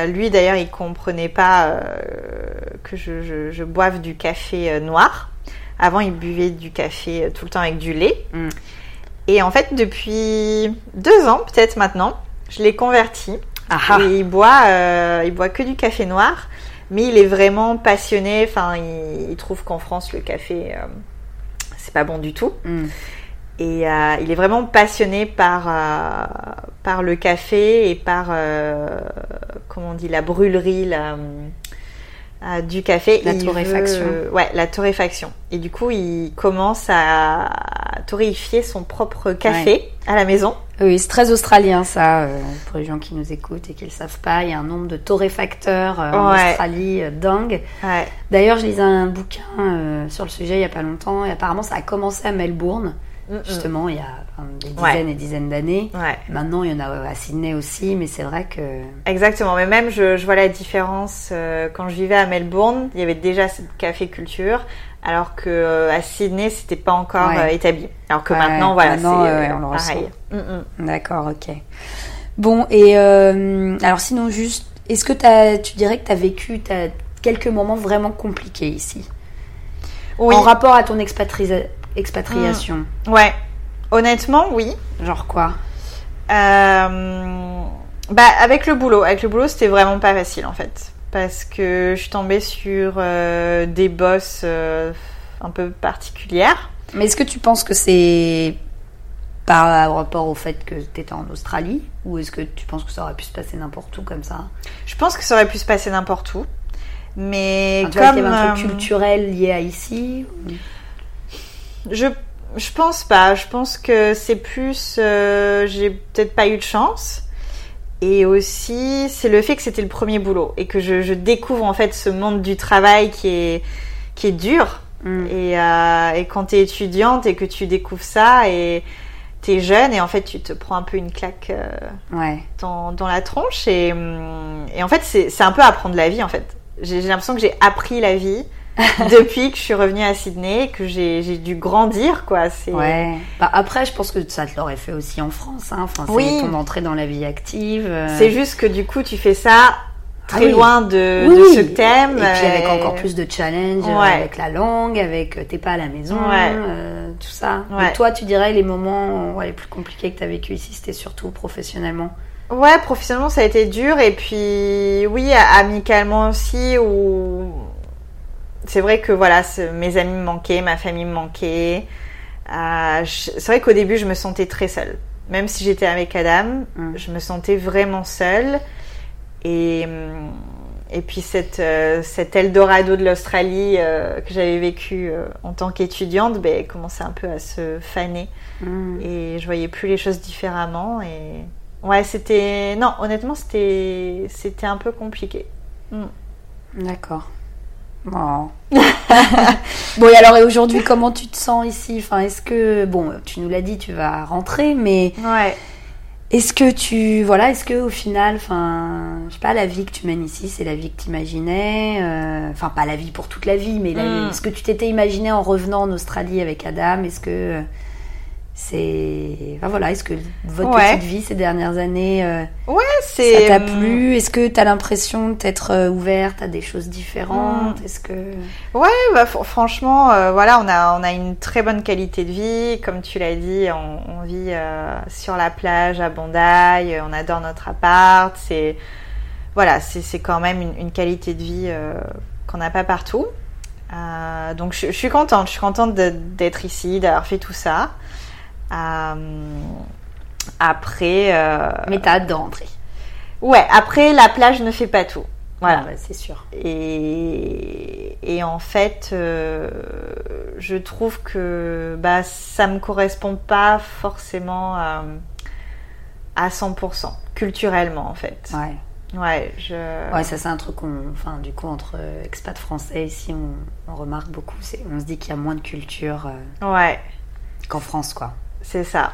Lui, d'ailleurs, il comprenait pas que je, je, je boive du café noir. Avant, il buvait du café euh, tout le temps avec du lait. Mm. Et en fait, depuis deux ans, peut-être maintenant, je l'ai converti. Ah ah. Et il boit, euh, il boit que du café noir. Mais il est vraiment passionné. Enfin, il, il trouve qu'en France, le café, euh, c'est pas bon du tout. Mm. Et euh, il est vraiment passionné par, euh, par le café et par, euh, comment on dit, la brûlerie la, euh, du café. La il torréfaction. veut- ouais, la torréfaction. Et du coup, il commence à torréfier son propre café à la maison. Oui, c'est très australien ça, euh, pour les gens qui nous écoutent et qui ne le savent pas. Il y a un nombre de torréfacteurs euh, en Ouais. Australie euh, dingue. Ouais. D'ailleurs, je lisais un bouquin sur le sujet il y a pas longtemps et apparemment ça a commencé à Melbourne, Mm, mm. justement, il y a enfin, des Ouais. dizaines et dizaines d'années. Ouais. Maintenant, il y en a à Sydney aussi, mais c'est vrai que... Exactement, mais même je, je vois la différence euh, quand je vivais à Melbourne, il y avait déjà cette café culture, alors que euh, à Sydney c'était pas encore Ouais. euh, établi. Alors que Ouais, maintenant voilà, maintenant, c'est ouais, on le pareil. Mm. D'accord, ok. Bon, et euh, alors sinon juste, est-ce que tu dirais que tu as vécu t'as quelques moments vraiment compliqués ici? Oui, En rapport à ton expatria- expatriation ouais. Honnêtement, oui. Genre quoi? Euh, bah avec le boulot, avec le boulot c'était vraiment pas facile en fait, parce que je suis tombée sur euh, des boss euh, un peu particulières. Mais est-ce que tu penses que c'est par rapport au fait que tu étais en Australie? Ou est-ce que tu penses que ça aurait pu se passer n'importe où comme ça? Je pense que ça aurait pu se passer n'importe où. Mais Enfin, vois, comme qu'il y avait un truc culturel lié à ici? ou- Je je pense pas. Je pense que c'est plus euh, j'ai peut-être pas eu de chance. Et aussi, c'est le fait que c'était le premier boulot et que je, je découvre en fait ce monde du travail qui est qui est dur. Mm. Et, euh, et quand t'es étudiante et que tu découvres ça et t'es jeune et en fait tu te prends un peu une claque euh, Ouais. dans, dans la tronche et, hum, et en fait c'est c'est un peu apprendre la vie en fait. J'ai j'ai l'impression que j'ai appris la vie depuis que je suis revenue à Sydney, que j'ai dû grandir quoi. Ouais. Bah, après, je pense que ça te l'aurait fait aussi en France. Hein. Enfin, c'est Oui. ton entrée dans la vie active. euh. c'est juste que du coup tu fais ça très Ah oui. loin de, Oui, de ce t'aimes. Et puis avec euh, encore plus de challenge euh, Ouais. avec la langue, avec euh, t'es pas à la maison, Ouais. euh, tout ça. Ouais. Et toi, tu dirais les moments ouais, les plus compliqués que t'as vécu ici, c'était surtout professionnellement? Ouais, professionnellement ça a été dur et puis oui, amicalement aussi où c'est vrai que voilà, mes amis me manquaient, ma famille me manquait. Euh, c'est vrai qu'au début je me sentais très seule. Même si j'étais avec Adam, Mm. je me sentais vraiment seule. Et, et puis cette, euh, cet Eldorado de l'Australie euh, que j'avais vécu euh, en tant qu'étudiante, ben, commençait un peu à se faner Mm. et je voyais plus les choses différemment et ouais c'était non honnêtement c'était c'était un peu compliqué D'accord. Bon. bon, et alors, et aujourd'hui, comment tu te sens ici? Enfin, est-ce que, bon, tu nous l'as dit, tu vas rentrer, mais ouais est-ce que tu, voilà, est-ce que au final, enfin, je sais pas, la vie que tu mènes ici, c'est la vie que tu imaginais euh, Enfin, pas la vie pour toute la vie, mais Mm. est-ce que tu t'étais imaginé en revenant en Australie avec Adam Est-ce que c'est, enfin voilà, est-ce que votre Ouais. petite vie ces dernières années euh, ouais ça t'a hum, plu? Est-ce que tu as l'impression d'être euh, ouverte à des choses différentes? Mm. Est-ce que ouais bah, fr- franchement euh, voilà on a on a une très bonne qualité de vie. Comme tu l'as dit on, on vit euh, sur la plage à Bondi euh, on adore notre appart. C'est voilà c'est quand même une, une qualité de vie euh, qu'on n'a pas partout. Euh, donc je, je suis contente. Je suis contente d'être ici d'avoir fait tout ça. Euh, après euh, Mais t'as hâte de rentrer. ouais après la plage ne fait pas tout voilà Ah c'est sûr. et, et en fait, euh, je trouve que bah, ça me correspond pas forcément euh, à 100%, culturellement en fait. Ouais. Ouais, je... Ouais, ça c'est un truc qu'on, enfin, du coup, entre euh, expats français ici, on, on remarque beaucoup. C'est, on se dit qu'il y a moins de culture euh, ouais, qu'en France, quoi. C'est ça.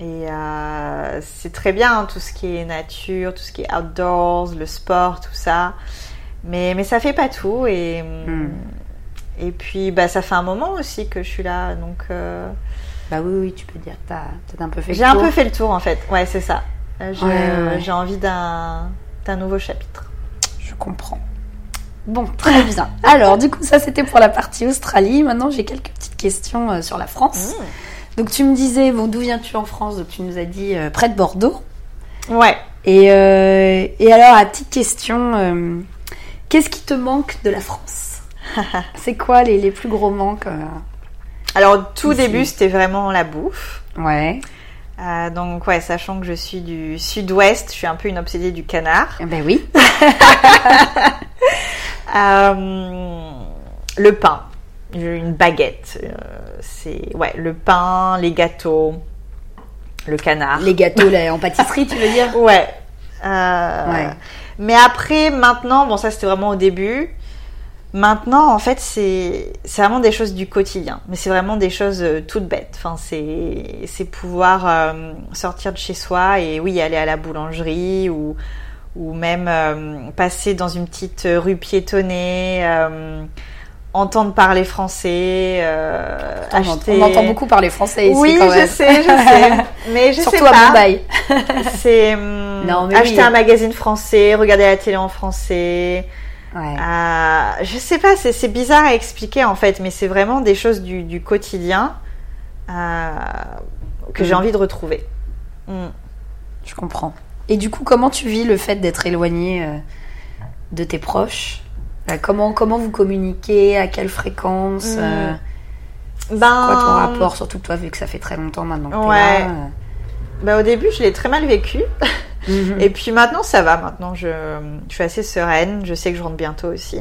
Et euh, c'est très bien hein, tout ce qui est nature, tout ce qui est outdoors, le sport, tout ça. Mais, mais ça fait pas tout. Et, Hmm. et puis bah, ça fait un moment aussi que je suis là. Donc euh, Bah oui, oui, tu peux dire que t'as peut-être un peu fait. J'ai le un tour. peu fait le tour en fait. Ouais, c'est ça. Euh, J'ai Ouais, ouais, ouais. j'ai envie d'un nouveau chapitre. Je comprends. Bon, très bien. Alors, du coup, ça c'était pour la partie Australie. Maintenant, j'ai quelques petites questions euh, sur la France. Donc, tu me disais, bon, d'où viens-tu en France? Donc, tu nous as dit euh, près de Bordeaux. Ouais. Et, euh, et alors, la petite question, euh, qu'est-ce qui te manque de la France? C'est quoi les, les plus gros manques Alors tout Ici. début, c'était vraiment la bouffe. Ouais. Euh, donc ouais, sachant que je suis du sud-ouest, je suis un peu une obsédée du canard. Eh Ben oui. Euh, le pain, une baguette. C'est ouais, le pain, les gâteaux, le canard. Les gâteaux là, en pâtisserie, tu veux dire? Ouais. Euh, Ouais. Mais après, maintenant, bon, ça c'était vraiment au début. Maintenant, en fait, c'est vraiment des choses du quotidien. Mais c'est vraiment des choses euh, toutes bêtes. Enfin, c'est c'est pouvoir euh, sortir de chez soi et oui, aller à la boulangerie ou ou même euh, passer dans une petite rue piétonnée, entendre parler français, euh, on, entend- acheter. on entend beaucoup parler français ici Oui, quand je sais, je sais. Mais je sais Surtout à pas. Mumbai. C'est hum, acheter oui. un magazine français, regarder la télé en français. Ouais. Euh, je sais pas, c'est bizarre à expliquer en fait, mais c'est vraiment des choses du, du quotidien euh, que j'ai Mm. envie de retrouver. Mm. Je comprends. Et du coup, comment tu vis le fait d'être éloigné euh, de tes proches? Comment, comment vous communiquez À quelle fréquence Mm. euh, Ben, Quoi ton rapport Surtout toi, vu que ça fait très longtemps maintenant que Ouais. là. bah, au début, je l'ai très mal vécu. euh. Mhm. Et puis maintenant, ça va. Maintenant, je, je suis assez sereine. Je sais que je rentre bientôt aussi.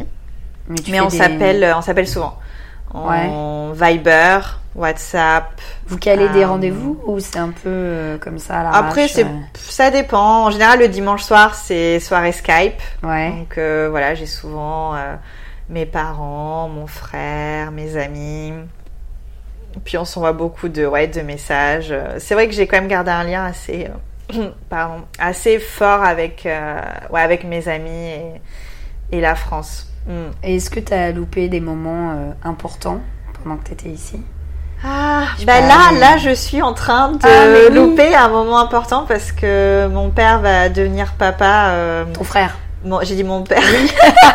Mais, on s'appelle, on s'appelle souvent. On Viber, WhatsApp. Vous calez des rendez-vous ou c'est un peu comme ça à la Après, c'est, ça dépend. En général, le dimanche soir, c'est soirée Skype. Ouais. Donc voilà, j'ai souvent mes parents, mon frère, mes amis. Puis on s'envoie beaucoup de, ouais, de messages. C'est vrai que j'ai quand même gardé un lien assez, pardon, assez fort avec, euh, ouais, avec mes amis et, et la France. Mm. Et est-ce que tu as loupé des moments euh, importants pendant que tu étais ici? Ah, bah là, là, je suis en train de ah, louper un moment important parce que mon père va devenir papa. Euh, Ton frère j'ai dit mon père.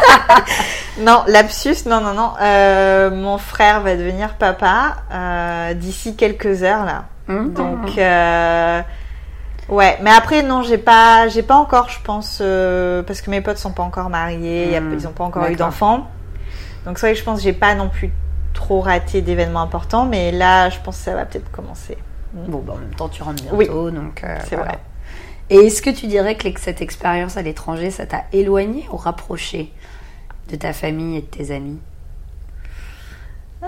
non, lapsus, non, non, non. Euh, mon frère va devenir papa euh, d'ici quelques heures là. Mmh. Donc, euh, ouais. Mais après, non, j'ai pas, j'ai pas encore, je pense, parce que mes potes sont pas encore mariés, mmh. ils ont pas encore eu d'enfants. Donc c'est vrai que je pense que j'ai pas non plus trop raté d'événements importants, mais là, je pense que ça va peut-être commencer. Bon, bah, en même temps, tu rentres bientôt, donc c'est vrai. Et est-ce que tu dirais que cette expérience à l'étranger, ça t'a éloigné ou rapproché de ta famille et de tes amis? Euh,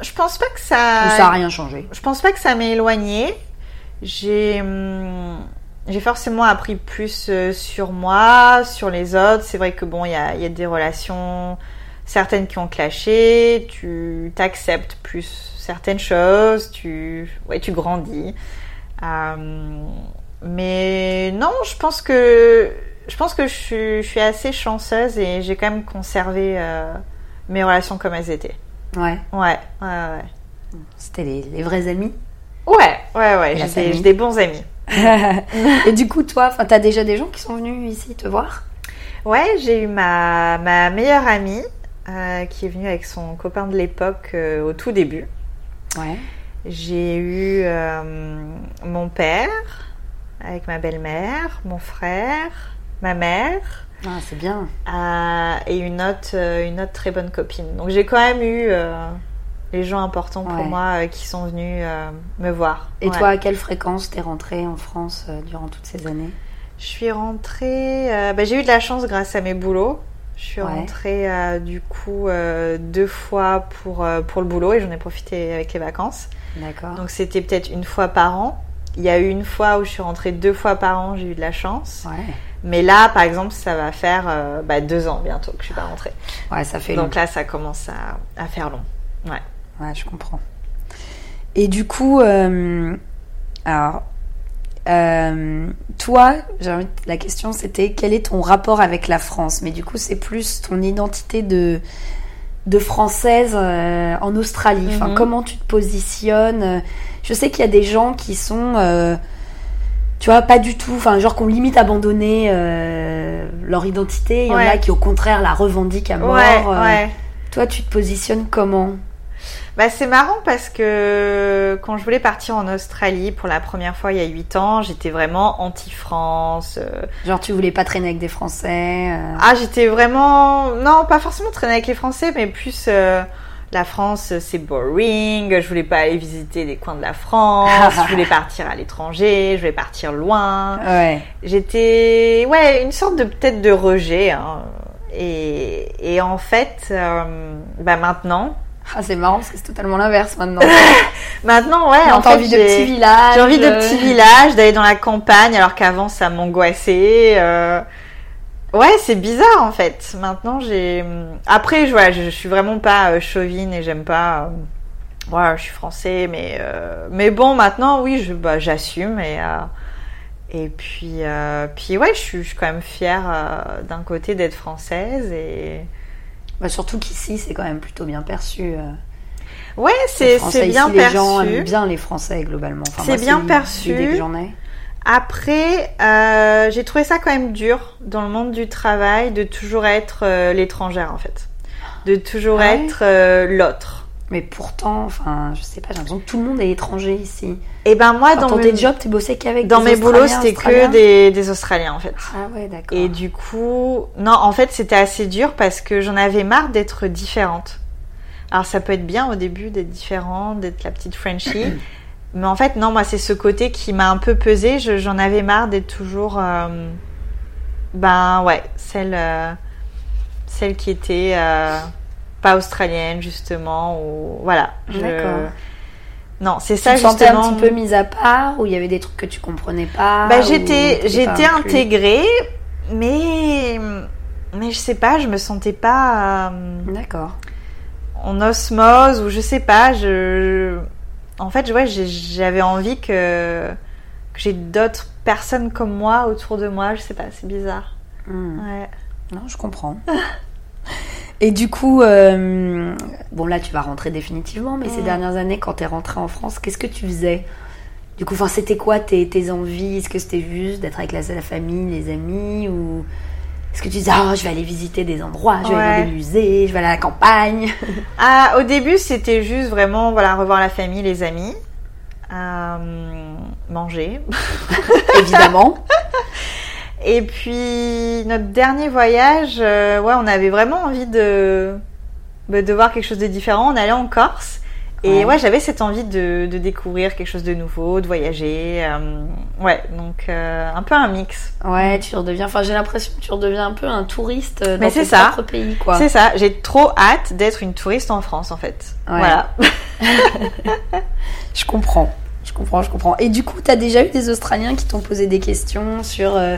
Je pense pas que ça. Ou ça a rien changé? Je pense pas que ça m'a éloigné. J'ai. Hum, j'ai forcément appris plus euh, sur moi, sur les autres. C'est vrai que bon, il y a, y a, des relations, certaines qui ont clashé. Tu t'acceptes plus certaines choses. Tu, ouais, tu grandis. Euh, mais non, je pense que je pense que je suis, assez chanceuse et j'ai quand même conservé euh, mes relations comme elles étaient. Ouais. Ouais, ouais, ouais. C'était les, vrais amis Ouais, ouais, ouais. J'ai des, bons amis. et du coup, toi, t'as déjà des gens qui sont venus ici te voir? Ouais, j'ai eu ma, ma meilleure amie euh, qui est venue avec son copain de l'époque euh, au tout début. Ouais. J'ai eu mon père avec ma belle-mère, mon frère, ma mère. Ah, c'est bien. Euh, et une autre, euh, une autre très bonne copine. Donc j'ai quand même eu euh, les gens importants pour moi qui sont venus me voir. Et toi, à quelle fréquence t'es rentrée en France durant toutes ces années? Je suis rentrée. Bah, j'ai eu de la chance grâce à mes boulots. Je suis rentrée du coup deux fois pour, pour le boulot et j'en ai profité avec les vacances. D'accord. Donc c'était peut-être une fois par an. Il y a eu une fois où je suis rentrée deux fois par an, j'ai eu de la chance. Mais là, par exemple, ça va faire euh, bah, deux ans bientôt que je suis pas rentrée. Ouais, ça fait Donc là, ça commence à, faire long. Ouais. Ouais, je comprends. Et du coup, euh, alors, euh, toi, la question c'était quel est ton rapport avec la France? Mais du coup, c'est plus ton identité de de française en Australie. Enfin, mhm. comment tu te positionnes? Je sais qu'il y a des gens qui sont, euh, tu vois, pas du tout, enfin, genre qu'on limite abandonné euh, leur identité. Il y en a qui, au contraire, la revendiquent à mort. Euh. Toi, tu te positionnes comment? Bah, c'est marrant parce que quand je voulais partir en Australie pour la première fois il y a 8 ans, j'étais vraiment anti-France. Genre tu voulais pas traîner avec des Français Ah, j'étais vraiment... Non, pas forcément traîner avec les Français, mais plus la France c'est boring, je voulais pas aller visiter les coins de la France, je voulais partir à l'étranger, je voulais partir loin. Ouais. J'étais ouais une sorte de peut-être de rejet hein. et, et en fait euh, bah maintenant ah, c'est marrant parce que c'est totalement l'inverse maintenant. maintenant, ouais. En envie de petits villages. J'ai envie de petits villages, d'aller dans la campagne, alors qu'avant ça m'angoissait. Euh, Ouais, c'est bizarre en fait. Maintenant, j'ai. Après, je, je, suis vraiment pas euh, chauvine et j'aime pas. Euh, voilà, je suis français, mais euh, mais bon, maintenant, oui, je bah, j'assume et et puis puis ouais, je suis, je suis quand même fière d'un côté d'être française et. Bah, surtout qu'ici, c'est quand même plutôt bien perçu. Ouais, c'est bien perçu. Les gens aiment bien les Français globalement. c'est bien perçu. Après, euh, j'ai trouvé ça quand même dur dans le monde du travail de toujours être euh, l'étrangère en fait, de toujours ah être euh, l'autre. Mais pourtant, enfin, je sais pas, j'ai l'impression que tout le monde est étranger ici. Et eh ben moi, dans, mes... tes jobs, t'es bossé qu'avec Dans mes boulots, c'était que des, des, Australiens en fait. Ah ouais, d'accord. Et du coup, non, en fait, c'était assez dur parce que j'en avais marre d'être différente. Alors ça peut être bien au début d'être différente, d'être la petite Frenchie. Mais en fait, non, moi, c'est ce côté qui m'a un peu pesé. J'en avais marre d'être toujours. Euh, ben ouais, celle. Euh, celle qui était euh, pas australienne justement ou voilà. Je- D'accord. Non, c'est Tu ça te sentais justement. un petit peu mise à part ou il y avait des trucs que tu comprenais pas Bah, j'étais j'étais intégrée, mais mais je sais pas, je me sentais pas euh, D'accord. en osmose ou je sais pas. Je, en fait, ouais, j'avais envie que que j'ai d'autres personnes comme moi autour de moi. Je sais pas, c'est bizarre. Hmm. Ouais. Non, je comprends. Et du coup, euh, bon là tu vas rentrer définitivement, mais ces Mm. dernières années, quand tu es rentrée en France, qu'est-ce que tu faisais? Du coup, enfin, c'était quoi tes, tes envies? Est-ce que c'était juste d'être avec la, la famille, les amis ou est-ce que tu disais ah je vais aller visiter des endroits, je vais aller Ouais. dans des musées, je vais aller à la campagne? Ah, au début, c'était juste vraiment voilà revoir la famille, les amis, euh, manger. Évidemment. Et puis notre dernier voyage, euh, ouais, on avait vraiment envie de bah, de voir quelque chose de différent. On allait en Corse. Et Ouais. ouais, j'avais cette envie de, de découvrir quelque chose de nouveau, de voyager. euh, ouais, donc euh, un peu un mix. Ouais, tu redeviens. Enfin, j'ai l'impression que tu redeviens un peu un touriste dans Mais ton c'est ça. propre pays, quoi. C'est ça, j'ai trop hâte d'être une touriste en France en fait. Ouais. Voilà. Je comprends, je comprends, je comprends. Et du coup, t'as déjà eu des Australiens qui t'ont posé des questions sur euh,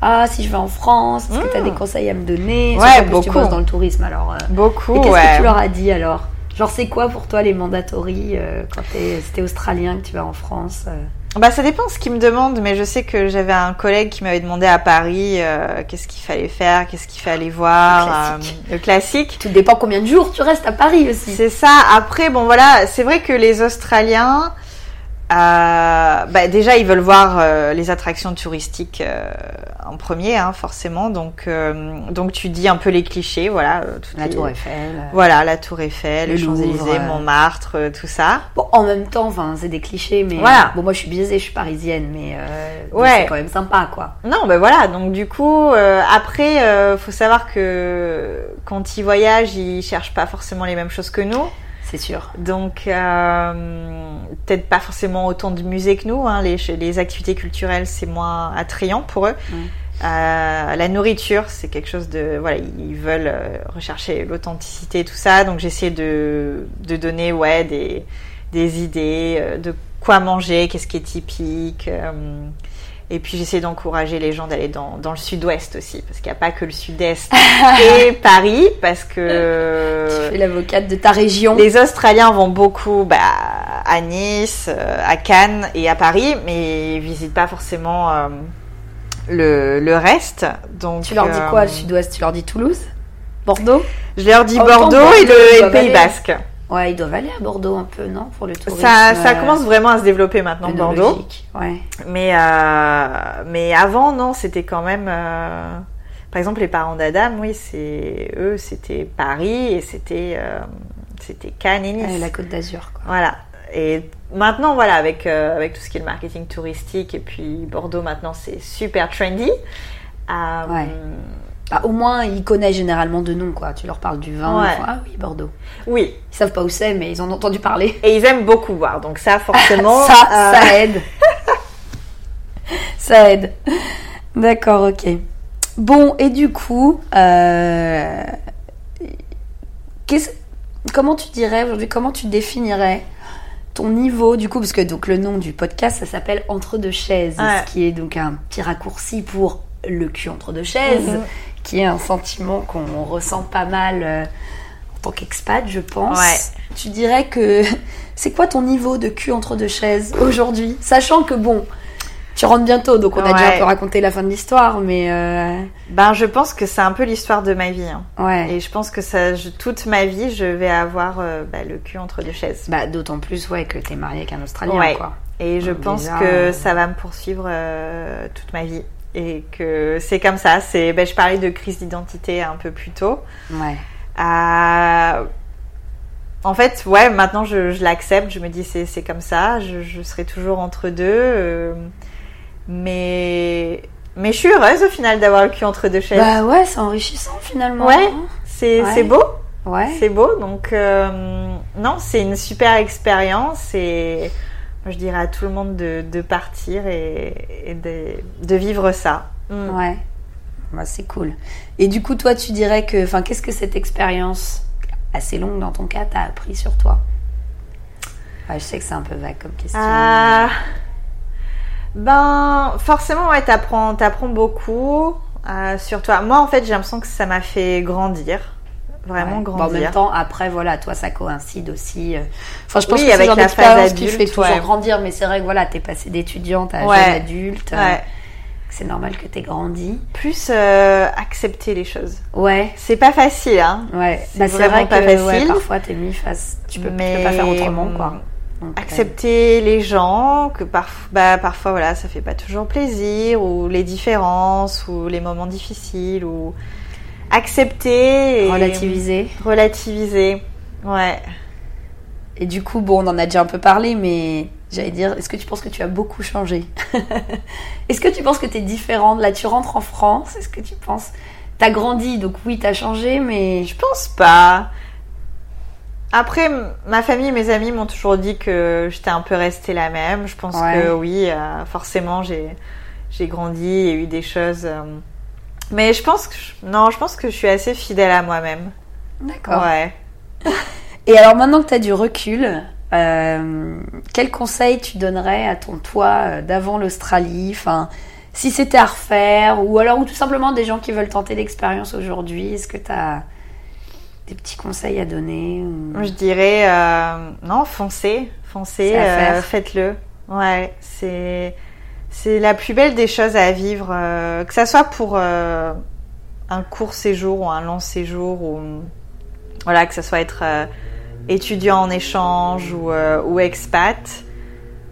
ah si je vais en France, est-ce que t'as Mm. des conseils à me donner? Ouais, en plus, Tu beaucoup. bosses dans le tourisme, alors. euh, Beaucoup, qu'est-ce ouais. que tu leur as dit alors? Genre, c'est quoi pour toi les mandatories euh, quand t'es australien que tu vas en France euh? Bah ça dépend ce qu'ils me demandent, mais je sais que j'avais un collègue qui m'avait demandé à Paris qu'est-ce qu'il fallait faire, qu'est-ce qu'il fallait voir, Le classique. le classique. Tout dépend combien de jours tu restes à Paris aussi. C'est ça. Après, bon voilà, c'est vrai que les Australiens, euh, bah, déjà ils veulent voir euh, les attractions touristiques euh, en premier, hein, forcément. Donc, euh, donc tu dis un peu les clichés, voilà. euh, La les- Tour Eiffel. Voilà, la Tour Eiffel, Le les Champs-Élysées. Montmartre, tout ça. Bon, en même temps, enfin, c'est des clichés, mais Voilà. bon, moi je suis biaisée, je suis parisienne, mais euh, Ouais. c'est quand même sympa, quoi. Non, ben voilà. Donc du coup, euh, après, euh, faut savoir que quand ils voyagent, ils cherchent pas forcément les mêmes choses que nous. C'est sûr. Donc euh, peut-être pas forcément autant de musées que nous. Hein. Les, les activités culturelles, c'est moins attrayant pour eux. Euh, la nourriture, c'est quelque chose de voilà, ils veulent euh, rechercher l'authenticité, tout ça. Donc j'essaie de, de donner ouais des, des idées euh, de quoi manger, qu'est-ce qui est typique. euh, et puis j'essaie d'encourager les gens d'aller dans, dans le sud-ouest aussi, parce qu'il n'y a pas que le sud-est et Paris, parce que Tu fais l'avocate de ta région. les Australiens vont beaucoup bah, à Nice, euh, à Cannes et à Paris, mais ils visitent pas forcément euh, le, le reste. Donc, Tu leur dis euh, quoi, le sud-ouest? Tu leur dis Toulouse? Bordeaux? Je leur dis Bordeaux Bordeaux, et le, et le Pays. Basque. Ouais, ils doivent aller à Bordeaux un peu, non Pour le tourisme. Ça, ça euh, commence vraiment à se développer maintenant, Bordeaux. Ouais. Mais, euh, mais avant, non, c'était quand même. euh, Par exemple, les parents d'Adam, oui, c'est eux, c'était Paris et c'était euh, c'était Cannes et Nice. La Côte d'Azur, quoi. Voilà. Et maintenant, voilà, avec, avec tout ce qui est le marketing touristique, et puis Bordeaux maintenant, c'est super trendy. Ouais. Bah, au moins, ils connaissent généralement de nom, quoi. Tu leur parles du vin, Ouais. ah oui, Bordeaux. Oui. Ils savent pas où c'est, mais ils en ont entendu parler. Et ils aiment beaucoup boire, donc ça, forcément. ça, euh, ça aide. ça aide. D'accord, ok. Bon, et du coup, euh, comment tu dirais aujourd'hui, comment tu définirais ton niveau du coup, parce que donc le nom du podcast, ça s'appelle Entre deux chaises, Ouais. ce qui est donc un petit raccourci pour le cul entre deux chaises, Mhm. Qui est un sentiment qu'on ressent pas mal euh, en tant qu'expat, je pense. Ouais. Tu dirais que c'est quoi ton niveau de cul entre deux chaises aujourd'hui, sachant que bon, tu rentres bientôt, donc on a déjà un peu raconté la fin de l'histoire, mais euh, Ben, je pense que c'est un peu l'histoire de ma vie. hein. ouais. Et je pense que ça, je- toute ma vie, je vais avoir euh, bah, le cul entre deux chaises. Bah, d'autant plus ouais que t'es marié avec un Australien, Ouais. quoi. Et je Donc pense déjà, que ça va me poursuivre euh, toute ma vie. Et que c'est comme ça. C'est, ben, je parlais de crise d'identité un peu plus tôt. Ouais. Euh, En fait, ouais, maintenant je, je l'accepte. Je me dis c'est, c'est comme ça. Je, je serai toujours entre deux. euh, mais mais je suis heureuse au final d'avoir le cul entre deux chaises. Bah ouais, c'est enrichissant finalement. Ouais. hein. c'est, ouais. beau. Ouais. C'est beau, donc euh, non, c'est une super expérience et je dirais à tout le monde de, de partir et, et de, de vivre ça. Mm. Ouais. bah, c'est cool. Et du coup, toi, tu dirais que, enfin, qu'est-ce que cette expérience assez longue dans ton cas t'a appris sur toi? Je sais que c'est un peu vague comme question. Ah, ben, forcément, ouais, t'apprends, t'apprends beaucoup euh, sur toi. Moi, en fait, j'ai l'impression que ça m'a fait grandir. Vraiment Ouais. Bon, grandir. en même temps, après, voilà, toi, ça coïncide aussi. euh, Enfin, je pense Oui, que avec genre la phase qui fait adulte, toujours ouais. grandir, mais c'est vrai que voilà, t'es passé d'étudiante à Ouais. jeune adulte. euh, Ouais. C'est normal que t'aies grandi. Plus euh, accepter les choses. Ouais. C'est pas facile, hein. Ouais, C'est bah, c'est vraiment vrai pas que ouais, facile. parfois t'es mis face, tu peux, tu Mais, peux pas faire autrement quoi. Donc, euh, Accepter les gens, que parf- bah, parfois voilà, ça fait pas toujours plaisir, ou les différences, ou les moments difficiles, ou accepter et relativiser. relativiser. Ouais. Et du coup, bon, on en a déjà un peu parlé, mais j'allais dire, est-ce que tu penses que tu as beaucoup changé Est-ce que tu penses que tu es différente Là, tu rentres en France, est-ce que tu penses T'as grandi, donc oui, t'as changé, mais Je pense pas. Après, ma famille et mes amis m'ont toujours dit que j'étais un peu restée la même. Je pense Ouais. que oui, euh, forcément, j'ai grandi, a eu des choses. euh, Mais je pense que je- non, je pense que je suis assez fidèle à moi-même. D'accord. Ouais. Et alors maintenant que tu as du recul, euh, quel conseil tu donnerais à ton toi euh, d'avant l'Australie? Enfin, si c'était à refaire, ou alors ou tout simplement des gens qui veulent tenter l'expérience aujourd'hui, est-ce que tu as des petits conseils à donner ou- Je dirais euh, non, foncez, foncez, euh, faites-le. Ouais, c'est c'est la plus belle des choses à vivre, euh, que ça soit pour euh, un court séjour ou un long séjour ou voilà, que ça soit être euh, étudiant en échange ou, ou expat,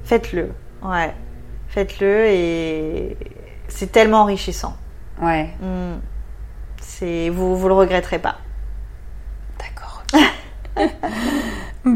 faites-le. Ouais, faites-le et c'est tellement enrichissant. Ouais, Hmm. C'est vous vous le regretterez pas. d'accord.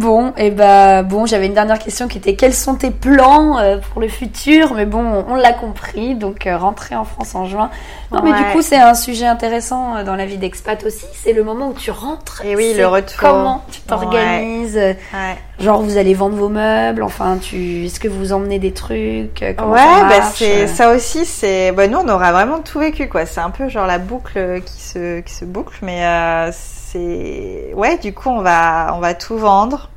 Bon, et bah bon, j'avais une dernière question qui était quels sont tes plans euh, pour le futur? Mais bon, on l'a compris, donc euh, rentrer en France en juin. Non, mais du coup, c'est un sujet intéressant euh, dans la vie d'expat aussi. C'est le moment où tu rentres. Et oui, C'est le retour. Comment tu t'organises Ouais. Genre, vous allez vendre vos meubles. Enfin, tu est-ce que vous emmenez des trucs Comment ouais, ça bah c'est ça aussi. C'est bah nous on aura vraiment tout vécu quoi. C'est un peu genre la boucle qui se qui se boucle, mais euh, c'est ouais. Du coup on va on va tout vendre.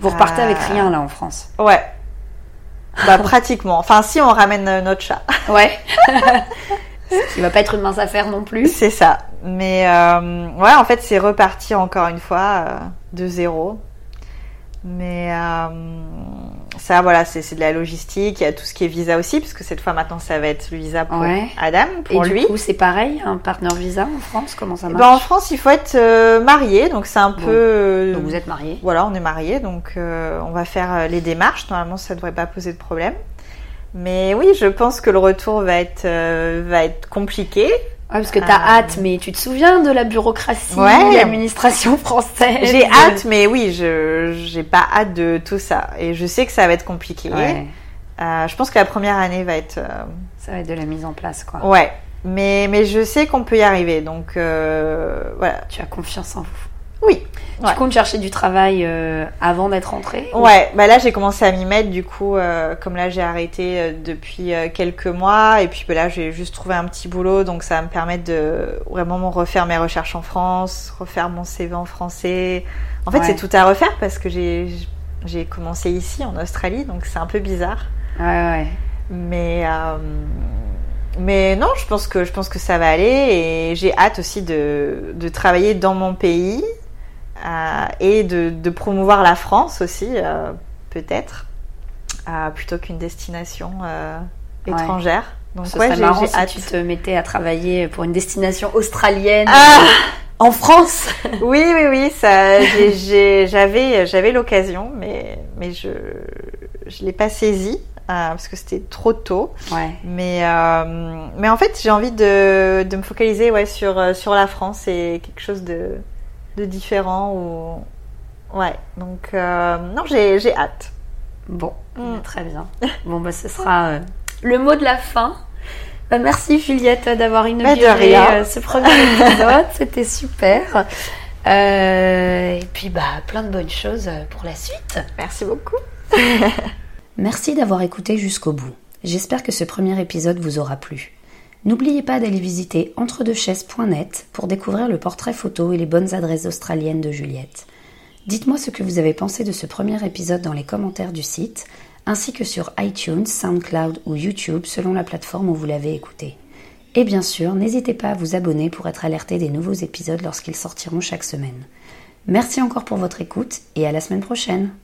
Vous repartez avec Euh, rien là en France. Ouais. Bah pratiquement. Enfin si on ramène euh, notre chat, Ouais. Ce qui va pas être une mince affaire non plus. c'est ça. Mais euh, ouais en fait c'est reparti encore une fois euh, de zéro. Mais euh, ça voilà c'est de la logistique. Il y a tout ce qui est visa aussi puisque cette fois maintenant ça va être le visa pour Ouais. Adam Et pour du lui. coup, c'est pareil, un partenaire visa en France, comment ça marche Bah, en France, il faut être euh, marié, donc c'est un Bon. peu. euh, Donc vous êtes mariés Voilà, on est marié, donc euh, on va faire euh, les démarches. Normalement, ça devrait pas poser de problème. Mais oui, je pense que le retour va être euh, va être compliqué. Ouais, parce que t'as Euh, hâte, mais tu te souviens de la bureaucratie, Ouais. l'administration française? J'ai hâte, mais oui, je j'ai pas hâte de tout ça, et je sais que ça va être compliqué. Ouais, Euh, je pense que la première année va être euh, ça va être de la mise en place, quoi. ouais, mais mais je sais qu'on peut y arriver, donc euh, voilà. Tu as confiance en vous. Oui. Ouais. Tu comptes chercher du travail euh, avant d'être rentré Ouais, bah là j'ai commencé à m'y mettre du coup, euh, comme là j'ai arrêté euh, depuis quelques mois et puis bah, là j'ai juste trouvé un petit boulot donc ça va me permettre de vraiment me refaire mes recherches en France, refaire mon CV en français. En fait Ouais. c'est tout à refaire parce que j'ai commencé ici en Australie donc c'est un peu bizarre. Ouais, ouais. Mais mais non, je pense que je pense que ça va aller et j'ai hâte aussi de, de travailler dans mon pays et de, de promouvoir la France aussi euh, peut-être euh, plutôt qu'une destination euh, Ouais. étrangère. Donc Ce ouais, serait j'ai marrant si hâte. tu te mettais à travailler pour une destination australienne Ah en France. oui oui oui, ça j'avais j'avais l'occasion mais mais je je l'ai pas saisi euh, parce que c'était trop tôt. Ouais. Mais, euh, mais en fait, j'ai envie de, de me focaliser ouais, sur, euh, sur la France et quelque chose de, de différent. Ou... Ouais, donc euh, non, j'ai j'ai hâte. Bon, Mm. très bien. Bon, bah, ce sera euh, le mot de la fin. Bah, merci Juliette d'avoir inauguré Bah, rien. euh, ce premier épisode. C'était super. Euh, et puis, bah, plein de bonnes choses pour la suite. Merci beaucoup. Merci d'avoir écouté jusqu'au bout. J'espère que ce premier épisode vous aura plu. N'oubliez pas d'aller visiter entredeuxchaises.net pour découvrir le portrait photo et les bonnes adresses australiennes de Juliette. Dites-moi ce que vous avez pensé de ce premier épisode dans les commentaires du site, ainsi que sur iTunes, SoundCloud ou YouTube selon la plateforme où vous l'avez écouté. Et bien sûr, n'hésitez pas à vous abonner pour être alerté des nouveaux épisodes lorsqu'ils sortiront chaque semaine. Merci encore pour votre écoute et à la semaine prochaine.